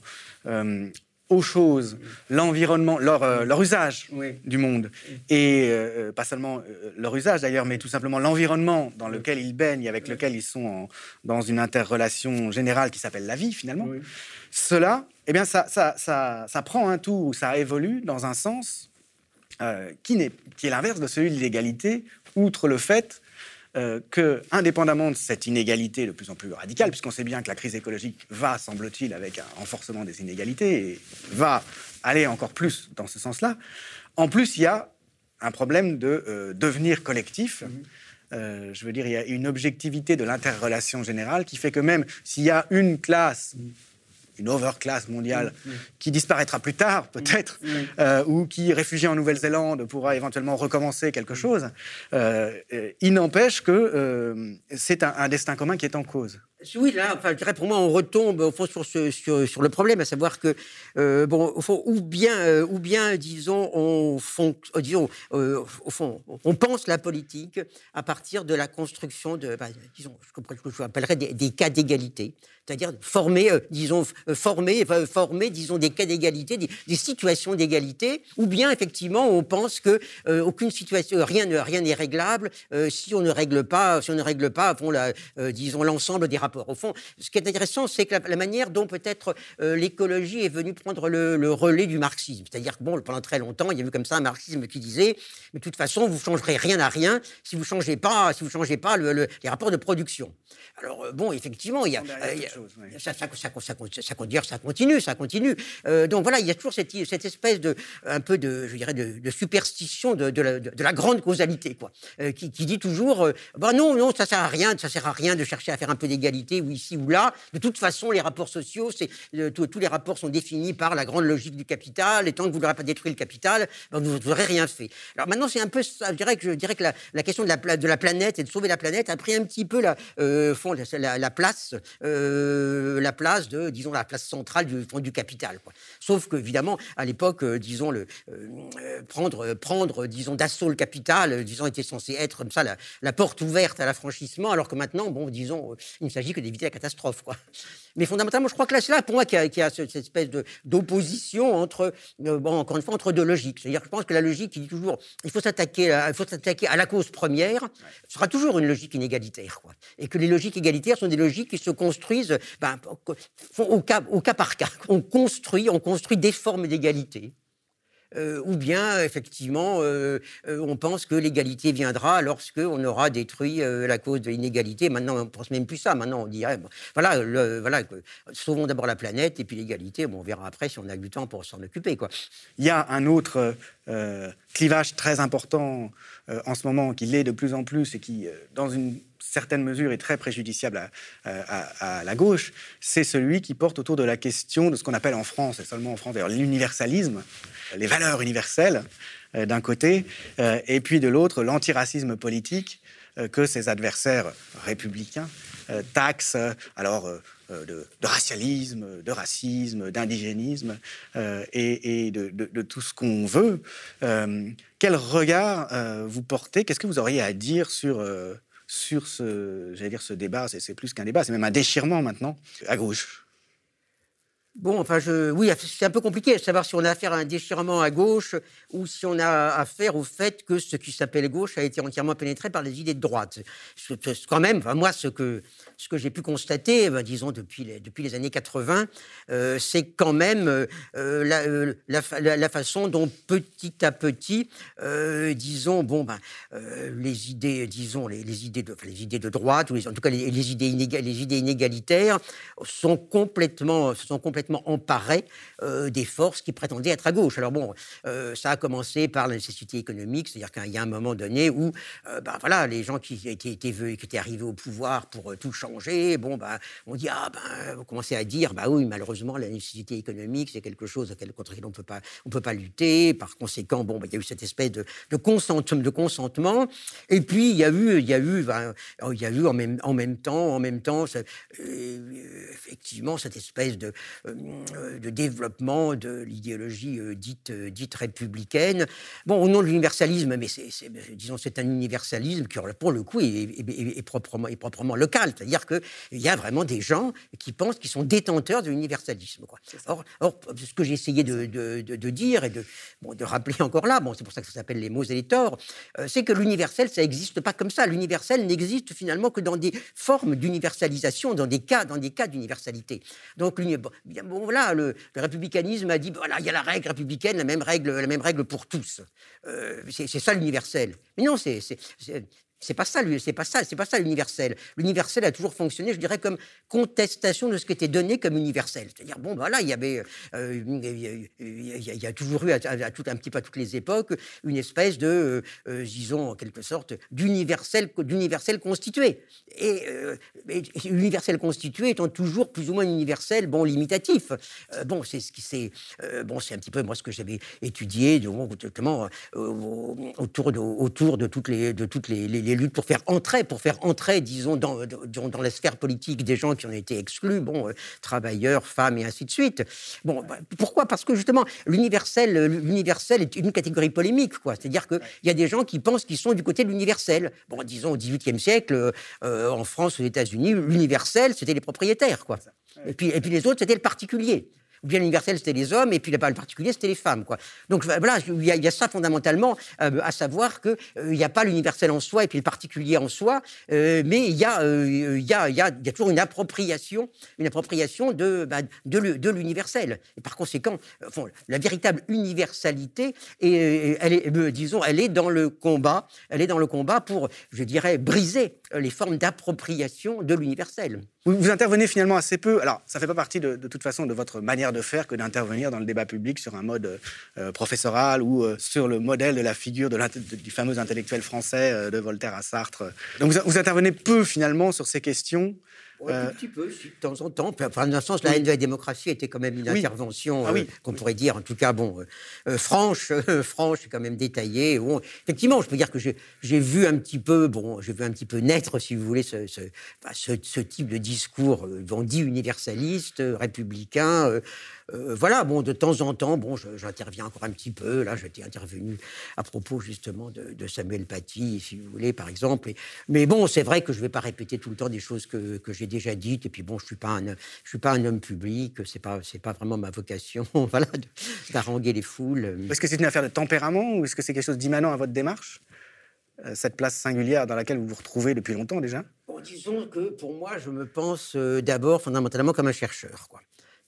aux choses, l'environnement, leur, euh, leur, usage du monde, et euh, pas seulement euh, leur usage d'ailleurs, mais tout simplement l'environnement dans lequel ils baignent, avec lequel ils sont dans une interrelation générale qui s'appelle la vie finalement, cela, eh bien, ça, ça, ça, ça, prend un tout, ça évolue dans un sens qui, est, qui est l'inverse de celui de l'égalité, outre le fait euh, que, indépendamment de cette inégalité de plus en plus radicale, puisqu'on sait bien que la crise écologique va, semble-t-il, avec un renforcement des inégalités, et va aller encore plus dans ce sens-là, en plus, il y a un problème de euh, devenir collectif. Mhm. Euh, je veux dire, il y a une objectivité de l'interrelation générale qui fait que même s'il y a une classe mhm une overclass mondiale mm, mm. qui disparaîtra plus tard, peut-être, mm, euh, ou qui, réfugiée en Nouvelle-Zélande, pourra éventuellement recommencer quelque chose. Euh, il n'empêche que euh, c'est un, destin commun qui est en cause. Oui, là, enfin, je dirais pour moi, on retombe au fond sur, le problème, à savoir que, euh, bon, ou bien, euh, ou bien disons, on, euh, au fond, on pense la politique à partir de la construction de, bah, disons, ce que je appellerais des, cas d'égalité, c'est-à-dire former, disons, former, former, disons, des cas d'égalité, des, situations d'égalité, ou bien effectivement, on pense que aucune situation, rien, rien n'est réglable si on ne règle pas, si on ne règle pas, bon, la, disons, l'ensemble des rapports au fond, ce qui est intéressant, c'est que la, manière dont peut-être euh, l'écologie est venue prendre le, relais du marxisme. C'est-à-dire que bon, pendant très longtemps, il y a eu comme ça un marxisme qui disait, mais de toute façon, vous changerez rien à rien si vous changez pas, si vous changez pas le, les rapports de production. Alors euh, bon, effectivement, il y a, ça, ça, ça, ça, continue, ça continue. Euh, donc voilà, il y a toujours cette, cette, espèce de, un peu de, je dirais, de, superstition de, de, la, grande causalité, quoi, qui, qui, dit toujours, bah non, non, ça sert à rien, ça sert à rien de chercher à faire un peu d'égalité ou ici ou là. De toute façon, les rapports sociaux, c'est, euh, tous les rapports sont définis par la grande logique du capital. Et tant que vous n'aurez pas détruit le capital, ben, vous n'aurez rien fait. Alors maintenant, c'est un peu, ça, je dirais que, la, question de la, de la, planète et de sauver la planète a pris un petit peu la, euh, la, place, euh, la place de, disons, la place centrale du fond du capital. Quoi. Sauf qu'évidemment, à l'époque, disons, le, prendre, prendre, disons, d'assaut le capital, disons, était censé être comme ça la, porte ouverte à l'affranchissement, alors que maintenant, bon, disons, il ne s'agit que d'éviter la catastrophe. Quoi. Mais fondamentalement, je crois que là, c'est là pour moi qu'il y, a cette espèce d'opposition entre, euh, bon, encore une fois, entre deux logiques. C'est-à-dire que je pense que la logique qui dit toujours il faut s'attaquer il faut s'attaquer à la cause première sera toujours une logique inégalitaire. Quoi. Et que les logiques égalitaires sont des logiques qui se construisent ben, au, cas, au cas par cas. On construit, on construit des formes d'égalité. Euh, ou bien effectivement euh, euh, on pense que l'égalité viendra lorsque on aura détruit la cause de l'inégalité. Maintenant, on pense même plus ça. Maintenant, on dirait voilà, voilà, sauvons d'abord la planète et puis l'égalité. Bon, on verra après si on a du temps pour s'en occuper. Il y a un autre clivage très important en ce moment qui l'est de plus en plus et qui, dans une certaine mesure est très préjudiciable à, la gauche, c'est celui qui porte autour de la question de ce qu'on appelle en France, et seulement en France l'universalisme, les valeurs universelles euh, d'un côté, euh, et puis de l'autre, l'antiracisme politique euh, que ses adversaires républicains taxent, alors de, racialisme, de racisme, d'indigénisme et, de, tout ce qu'on veut. quel regard vous portez Qu'est-ce que vous auriez à dire sur sur ce, dire ce débat, c'est plus qu'un débat, c'est même un déchirement maintenant à gauche? Bon, enfin, je, oui, c'est un peu compliqué de savoir si on a affaire à un déchirement à gauche ou si on a affaire au fait que ce qui s'appelle gauche a été entièrement pénétré par les idées de droite. Quand même, enfin, moi, ce que, ce que j'ai pu constater, ben, disons, depuis les, depuis les années 80, euh, c'est quand même euh, euh, la, la, façon dont petit à petit, disons, bon, ben, les idées, disons, les, les, idées de, les idées de droite, ou en tout cas les, les idées, les idées inégalitaires, sont complètement, sont complètement emparé euh, des forces qui prétendaient être à gauche. Alors bon, euh, ça a commencé par la nécessité économique, c'est-à-dire qu'il y a un moment donné où, bah, voilà, les gens qui étaient, étaient, qui étaient arrivés au pouvoir pour tout changer, bon, bah, on dit ah ben, on commençait à dire bah oui, malheureusement la nécessité économique c'est quelque chose contre lequel on peut pas, on peut pas lutter. Par conséquent, bon, bah, il y a eu cette espèce de, consentement. Et puis il y a eu, il y a eu, ben, il y a eu en même, temps, en même temps, effectivement cette espèce de, de développement de l'idéologie euh, dite, euh, dite républicaine. Bon, au nom de l'universalisme, mais c'est, disons, c'est un universalisme qui, pour le coup, est, proprement, est proprement local. C'est-à-dire qu'il y a vraiment des gens qui pensent qu'ils sont détenteurs de l'universalisme. Or, or, ce que j'ai essayé de, de, dire et de, bon, de rappeler encore là, bon, c'est pour ça que ça s'appelle les mots et les torts, c'est que l'universel, ça n'existe pas comme ça. L'universel n'existe finalement que dans des formes d'universalisation, dans des cas, dans des cas d'universalité. Donc, bon, voilà, le, républicanisme a dit, voilà, il y a la règle républicaine, la même règle, la même règle pour tous. Euh, c'est ça l'universel. Mais non, c'est c'est pas ça, c'est pas ça, c'est pas ça l'universel. L'universel a toujours fonctionné, je dirais, comme contestation de ce qui était donné comme universel. C'est-à-dire, bon, voilà, il y avait, euh, il, y a, toujours eu, à, tout, un petit peu à toutes les époques, une espèce de, euh, disons, en quelque sorte, d'universel, d'universel constitué. Et l'universel constitué étant toujours plus ou moins universel, bon, limitatif. bon, c'est ce qui c'est, bon, c'est un petit peu moi ce que j'avais étudié, justement, autour de, autour de toutes les, de toutes les des luttes pour faire entrer, pour faire entrer, disons, dans, dans, la sphère politique des gens qui ont été exclus, bon, euh, travailleurs, femmes et ainsi de suite. Bon, bah, pourquoi? Parce que justement, l'universel, l'universel est une catégorie polémique, quoi. C'est-à-dire qu'il y a des gens qui pensent qu'ils sont du côté de l'universel. Bon, disons, au XVIIIe siècle, euh, en France, aux États-Unis, l'universel, c'était les propriétaires, quoi. Et puis, et puis les autres, c'était le particulier ou bien l'universel, c'était les hommes, et puis le particulier, c'était les femmes. Quoi. Donc voilà, il y, a ça fondamentalement, euh, à savoir qu'il euh, n'y a pas l'universel en soi et puis le particulier en soi, euh, mais il y, a, y, a, y, a, toujours une appropriation, une appropriation de, bah, de l'universel. Et par conséquent, la véritable universalité, et, elle est, disons, elle est dans le combat, elle est dans le combat pour, je dirais, briser les formes d'appropriation de l'universel. Vous, intervenez finalement assez peu. Alors, ça ne fait pas partie de, toute façon de votre manière de faire que d'intervenir dans le débat public sur un mode euh, professoral ou euh, sur le modèle de la figure du fameux intellectuel français euh, de Voltaire à Sartre. Donc, vous, intervenez peu finalement sur ces questions. Un petit peu, de temps en temps. Enfin, dans un sens, la haine de la démocratie était quand même une intervention ah qu'on pourrait dire, en tout cas, bon, franche, [LAUGHS] franche et quand même détaillée. Bon, effectivement, je peux dire que j'ai vu un petit peu, bon, j'ai vu un petit peu naître, si vous voulez, ce, ce, ce type de discours, dit universaliste, républicain, euh, voilà, bon, de temps en temps, bon, j'interviens encore un petit peu. Là, j'étais intervenu à propos justement de, Samuel Paty, si vous voulez, par exemple. mais bon, c'est vrai que je ne vais pas répéter tout le temps des choses que, j'ai déjà dites. Et puis bon, je suis pas je suis pas un homme public. C'est pas, c'est pas vraiment ma vocation, [LAUGHS] voilà, d'haranguer les foules. Est-ce que c'est une affaire de tempérament ou est-ce que c'est quelque chose d'immanent à votre démarche euh, cette place singulière dans laquelle vous vous retrouvez depuis longtemps déjà? Disons que pour moi, je me pense euh, d'abord fondamentalement comme un chercheur. Quoi.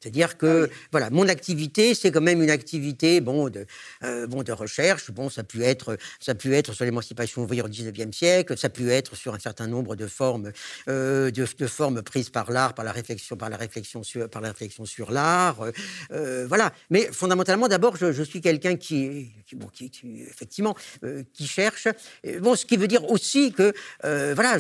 C'est-à-dire que ah voilà, mon activité, c'est quand même une activité bon de euh, bon de recherche. Bon, ça peut être ça peut être sur l'émancipation ouvrière au XIXe siècle, ça peut être sur un certain nombre de formes euh, de, formes prises par l'art, par la réflexion, par la réflexion sur par la réflexion sur l'art. Euh, voilà. Mais fondamentalement, d'abord, je, suis quelqu'un qui, qui, bon, qui, effectivement qui cherche. Bon, ce qui veut dire aussi que voilà,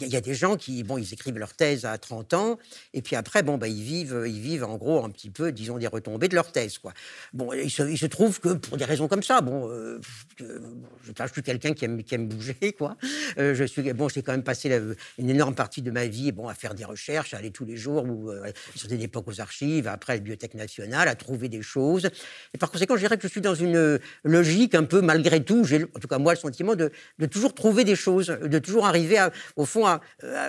il y, a des gens qui bon, ils écrivent leur thèse à 30 ans et puis après bon bah ils vivent ils vivent en gros un petit peu, disons, des retombées de leur thèse. Quoi. Bon, il se, trouve que pour des raisons comme ça, bon, euh, je, suis quelqu'un qui aime, bouger, quoi. Euh, je suis, bon, j'ai quand même passé une énorme partie de ma vie, bon, à faire des recherches, à aller tous les jours ou euh, sur des époques aux archives, après à la Bibliothèque nationale, à trouver des choses. Et par conséquent, je dirais que je suis dans une logique un peu, malgré tout, j'ai en tout cas moi le sentiment de, toujours trouver des choses, de toujours arriver au fond à,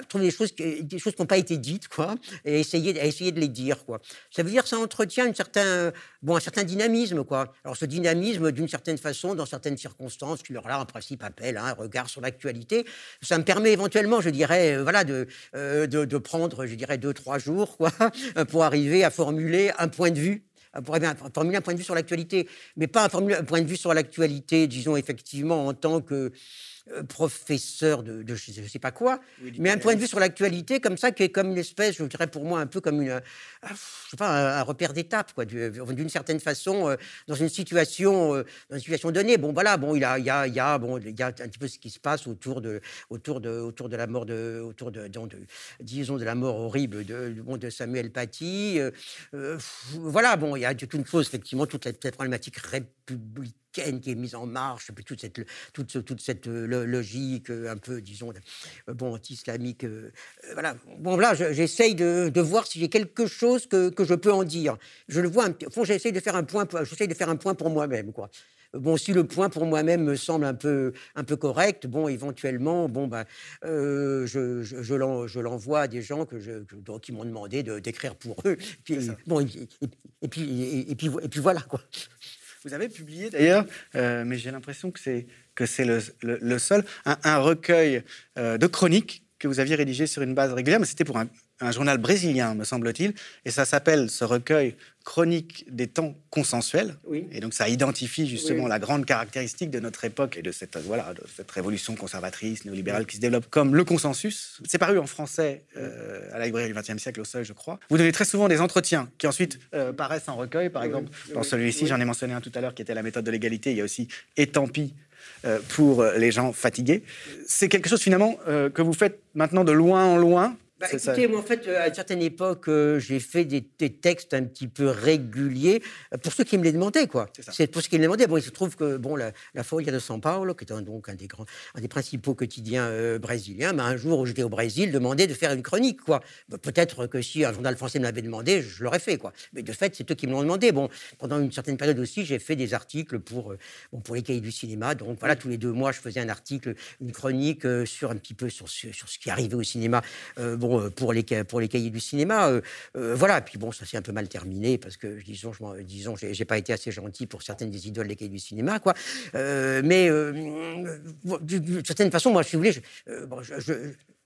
trouver des choses, des choses qui n'ont pas été dites, quoi, et essayer, à essayer de les dire, quoi. Ça veut dire que ça entretient une certain, bon, un certain dynamisme, quoi. Alors ce dynamisme, d'une certaine façon, dans certaines circonstances, qui leur là en principe appelle hein, un regard sur l'actualité, ça me permet éventuellement, je dirais, euh, voilà, de, euh, de, de, prendre, je dirais, deux, trois jours, quoi, [LAUGHS] pour arriver à formuler un point de vue pour formuler un point de vue sur l'actualité, mais pas un point de vue sur l'actualité, disons effectivement en tant que euh, professeur de, je ne sais pas quoi, mais un point de vue sur l'actualité comme ça, qui est comme une espèce, je dirais pour moi, un peu comme une, ah, je sais pas, un, repère d'étape, quoi, d'une certaine façon, euh, dans une situation, euh, dans une situation donnée. Bon, voilà, bon, il y a, il y a, il y a, bon, il y a un petit peu ce qui se passe autour de, autour de, autour de la mort de, autour de, de, disons, de la mort horrible de, de Samuel Paty. voilà, bon, il y a toute une chose, effectivement, toute la, cette problématique républicaine qui est mise en marche, puis toute cette, toute, toute cette euh, logique euh, un peu, disons, euh, bon, anti-islamique. voilà. Bon, là, j'essaye de, de, voir si j'ai quelque chose que, que, je peux en dire. Je le vois, au fond, j'essaye de faire un point, j'essaye de faire un point pour moi-même, quoi. Bon, si le point pour moi-même me semble un peu, un peu correct, bon, éventuellement, bon, ben, je, je, je l'envoie à des gens que je, qui m'ont demandé d'écrire pour eux. Puis, bon, et, et, puis, et, puis, et puis voilà, quoi. Vous avez publié d'ailleurs, euh, mais j'ai l'impression que c'est que c'est le, le, seul, un, recueil euh, de chroniques que vous aviez rédigé sur une base régulière, mais c'était pour un, un, journal brésilien, me semble-t-il, et ça s'appelle ce recueil Chronique des temps consensuels. Oui. Et donc ça identifie justement la grande caractéristique de notre époque et de cette, voilà, de cette révolution conservatrice, néolibérale qui se développe comme le consensus. C'est paru en français euh, à la librairie du XXe siècle au seuil, je crois. Vous donnez très souvent des entretiens qui ensuite paraissent en recueil, par exemple. Dans celui-ci, j'en ai mentionné un tout à l'heure qui était la méthode de l'égalité. Il y a aussi Et tant pis euh, pour les gens fatigués. C'est quelque chose finalement euh, que vous faites maintenant de loin en loin. Bah, écoutez, moi, en fait, à une certaine époque, euh, j'ai fait des, textes un petit peu réguliers euh, pour ceux qui me les demandaient, quoi. C'est pour ceux qui me les demandaient. Bon, il se trouve que bon, la, la Folia de São Paulo, qui est un, donc un des grands, un des principaux quotidiens euh, brésiliens, bah, un jour où j'étais au Brésil, demandait de faire une chronique, quoi. Bah, peut-être que si un journal français me l'avait demandé, je l'aurais fait, quoi. Mais de fait, c'est eux qui me l'ont demandé. Bon, pendant une certaine période aussi, j'ai fait des articles pour, bon, pour les cahiers du cinéma. Donc voilà, tous les deux mois, je faisais un article, une chronique sur un petit peu sur, sur, ce qui arrivait au cinéma. Bon, pour les pour les cahiers du cinéma. Euh, euh, voilà, puis bon, ça s'est un peu mal terminé parce que, disons, je, disons, j'ai pas été assez gentil pour certaines des idoles des cahiers du cinéma, quoi. Euh, mais d'une certaine façon, moi, si vous voulez, je, je,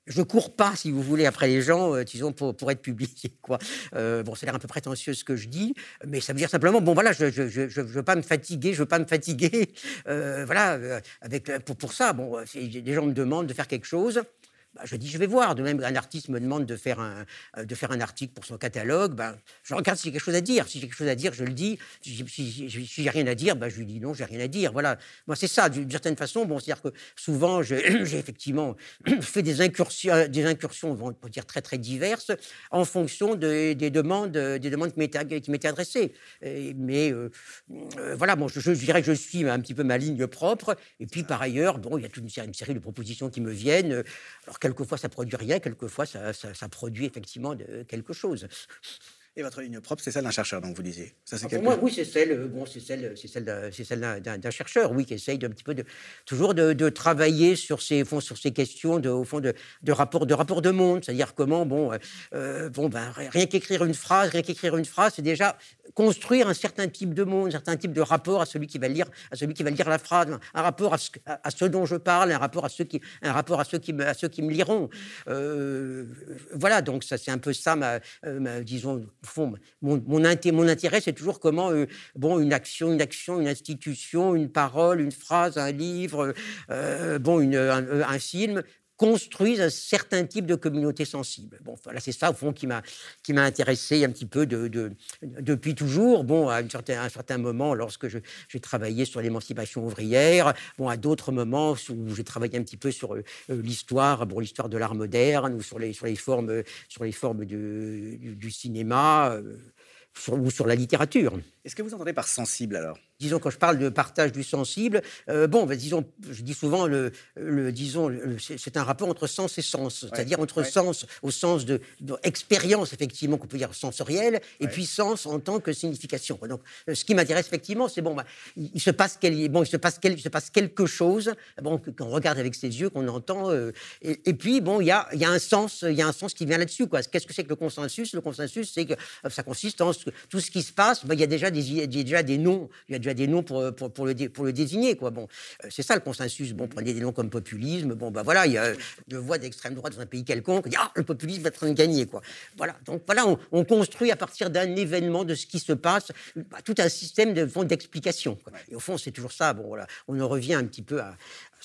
je cours pas, si vous voulez, après les gens, disons, pour, pour être publié. [LAUGHS] Quoi. bon, ça a l'air un peu prétentieux ce que je dis, mais ça veut dire simplement, bon, voilà, je ne veux pas me fatiguer, je veux pas me fatiguer. [LAUGHS] voilà, avec, pour, pour ça, bon, des gens me demandent de faire quelque chose. Bah, je dis je vais voir. De même, un artiste me demande de faire un, euh, de faire un article pour son catalogue. Ben, je regarde si j'ai quelque chose à dire. Si j'ai quelque chose à dire, je le dis. Si, si, j'ai rien à dire, ben, je lui dis non, j'ai rien à dire. Voilà. Moi, c'est ça. D'une certaine façon, bon, c'est-à-dire que souvent, [CLEARS THROAT] j'ai effectivement [CLEARS THROAT] fait des incursions, euh, des incursions, on peut dire très très diverses, en fonction des demandes, des demandes qui m'étaient adressées. mais euh, voilà, bon, je, dirais que je suis un petit peu ma ligne propre. Et puis par ailleurs, bon, il y a toute une, une série de propositions qui me viennent. Alors quelquefois ça produit rien, quelquefois ça, produit effectivement quelque chose. Et votre ligne propre, c'est celle d'un chercheur, donc vous disiez. Ça, c'est ah, moi, oui, c'est celle, euh, bon, c'est celle, c'est celle, d'un, chercheur, oui, qui essaye d'un petit peu de, toujours de, de, travailler sur ces, sur ces questions de, au fond de, de rapport, de rapport de monde, c'est-à-dire comment, bon, euh, euh, bon, ben, rien qu'écrire une phrase, rien qu'écrire une phrase, c'est déjà construire un certain type de monde, un certain type de rapport à celui qui va lire, à celui qui va lire la phrase, un rapport à ce, à, ce dont je parle, un rapport à ceux qui, un rapport à ceux qui me, à ceux qui me liront. voilà, donc ça, c'est un peu ça, ma, ma disons mon, intérêt, c'est toujours comment euh, bon, une action, une action, une institution, une parole, une phrase, un livre, euh, bon, une, un, film construisent un certain type de communauté sensible. Bon, voilà, c'est ça au fond qui m'a intéressé un petit peu de, depuis toujours. Bon, à, une un certain moment, lorsque j'ai travaillé sur l'émancipation ouvrière, bon, à d'autres moments où j'ai travaillé un petit peu sur euh, l'histoire, bon, l'histoire de l'art moderne ou sur les sur les formes sur les formes du, du, cinéma. Euh, ou sur la littérature. Est-ce que vous entendez par sensible alors? Disons, quand je parle de partage du sensible, euh, bon, ben, disons, je dis souvent, le, le disons, c'est un rapport entre sens et sens, c'est-à-dire entre sens au sens de, expérience, effectivement, qu'on peut dire sensorielle, et puis sens en tant que signification. Donc, euh, ce qui m'intéresse, effectivement, c'est bon, ben, il, se passe quel, bon, il se passe quel, se passe quelque chose, bon, qu'on regarde avec ses yeux, qu'on entend, euh, et, puis, bon, il y a, y a un sens, il y a un sens qui vient là-dessus, quoi. Qu'est-ce que c'est que le consensus? Le consensus, c'est que ça consiste en tout ce qui se passe, ben, il y a déjà des, il y a déjà des noms, il y a des noms pour, pour, pour, le, pour le désigner. Quoi. Bon, euh, c'est ça le consensus. Bon, prenez des noms comme populisme. Bon, ben voilà, il y a une voix d'extrême droite dans un pays quelconque. ah, le populisme être en train de gagner. Quoi. Voilà. Donc voilà, on, construit à partir d'un événement, de ce qui se passe, bah, tout un système d'explication. Et au fond, c'est toujours ça. Bon, voilà, on en revient un petit peu à,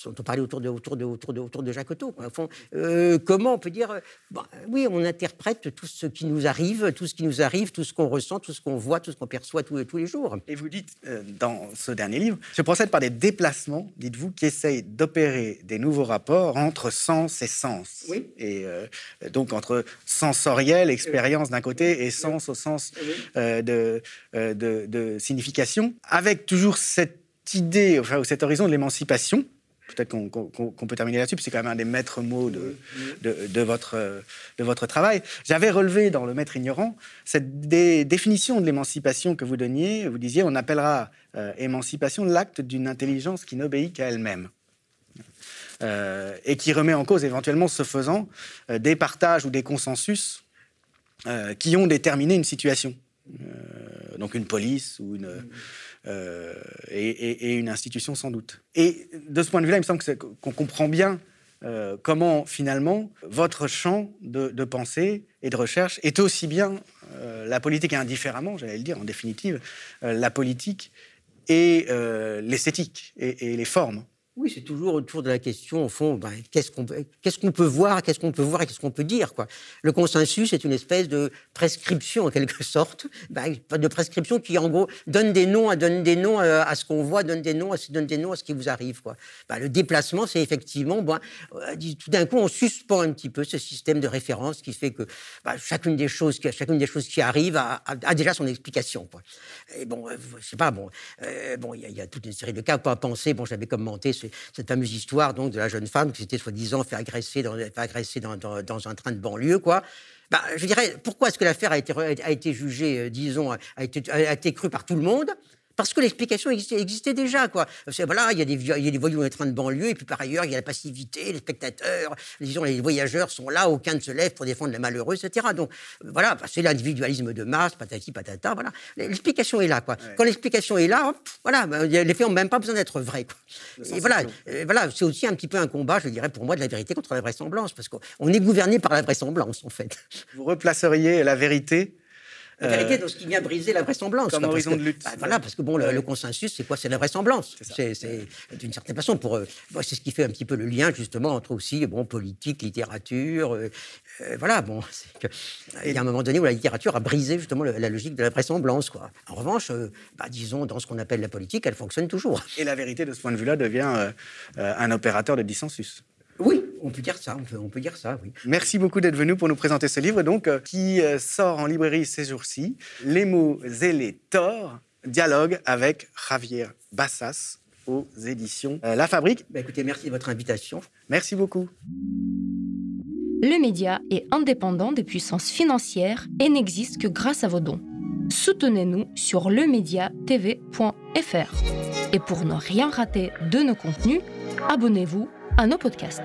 on peut parler autour de, autour de, autour de, autour de Jacotot. Fond, euh, comment on peut dire bah, Oui, on interprète tout ce qui nous arrive, tout ce qui nous arrive, tout ce qu'on ressent, tout ce qu'on voit, tout ce qu'on perçoit tous, tous les jours. Et vous dites euh, dans ce dernier livre, je procède par des déplacements, dites-vous, qui essayent d'opérer des nouveaux rapports entre sens et sens. Oui. Et euh, donc entre sensoriel, expérience d'un côté, et sens au sens de, de, de, signification, avec toujours cette idée, enfin, cet horizon de l'émancipation peut-être qu'on peut terminer là-dessus, c'est quand même un des maîtres mots de, de, votre, travail. J'avais relevé dans Le Maître ignorant cette définition de l'émancipation que vous donniez. Vous disiez on appellera euh, émancipation l'acte d'une intelligence qui n'obéit qu'à elle-même. Euh, et qui remet en cause éventuellement, ce faisant, euh, des partages ou des consensus qui ont déterminé une situation. Donc une police ou une, euh, et, une institution sans doute. Et de ce point de vue-là, il me semble qu'on comprend bien euh, comment finalement votre champ de, pensée et de recherche est aussi bien euh, la politique et indifféremment, j'allais le dire en définitive, la politique et l'esthétique et, les formes. Oui, c'est toujours autour de la question, au fond, ben, qu'est-ce qu'on peut voir, qu'est-ce qu'on peut voir et qu'est-ce qu'on peut dire. Quoi. Le consensus est une espèce de prescription, en quelque [LAUGHS] sorte, ben, de prescription qui, en gros, donne des noms, donne des noms euh, à ce qu'on voit, donne des noms, donne des noms à ce qui vous arrive. Quoi. Ben, le déplacement, c'est effectivement, euh, tout d'un coup, on suspend un petit peu ce système de référence qui fait que chacune, des choses, chacune des choses qui arrivent a, déjà son explication. Quoi. Et bon, euh, je sais pas, bon, bon, il y, y, a toute une série de cas pour penser. Bon, j'avais commenté cette fameuse histoire donc de la jeune femme qui s'était soi-disant fait agresser dans, un train de banlieue, quoi. Bah, je dirais, pourquoi est-ce que l'affaire a été, jugée, euh, disons, a été crue par tout le monde? Parce que l'explication existait, déjà, quoi. Voilà, il y, a des, il y a des voyous dans les trains de banlieue, et puis par ailleurs, il y a la passivité, les spectateurs, disons, les voyageurs sont là, aucun ne se lève pour défendre les malheureux, etc. Donc, voilà, bah, c'est l'individualisme de masse, patati patata, voilà. L'explication est là, quoi. Quand l'explication est là, voilà, bah, les faits n'ont même pas besoin d'être vrais, quoi. Et voilà, voilà c'est aussi un petit peu un combat, je dirais, pour moi, de la vérité contre la vraisemblance, parce qu'on est gouverné par la vraisemblance, en fait. Vous replaceriez la vérité la vérité, dans ce qui vient briser la vraisemblance. Comme horizon de lutte. Bah, voilà, parce que bon, le, consensus, c'est quoi? C'est la vraisemblance. C'est d'une certaine façon pour. Euh, c'est ce qui fait un petit peu le lien justement entre aussi bon politique, littérature. Euh, euh, voilà, bon, [LAUGHS] il y a un moment donné où la littérature a brisé justement la logique de la vraisemblance. Quoi. En revanche, bah, disons dans ce qu'on appelle la politique, elle fonctionne toujours. Et la vérité de ce point de vue-là devient un opérateur de dissensus. On peut dire ça, on peut, dire ça, oui. Merci beaucoup d'être venu pour nous présenter ce livre, donc, euh, qui euh, sort en librairie ces jours-ci. Les mots et les torts, dialogue avec Javier Bassas aux éditions euh, La Fabrique. Bah, écoutez, merci de votre invitation. Merci beaucoup. Le média est indépendant des puissances financières et n'existe que grâce à vos dons. Soutenez-nous sur lemediatv.fr. Et pour ne rien rater de nos contenus, abonnez-vous à nos podcasts.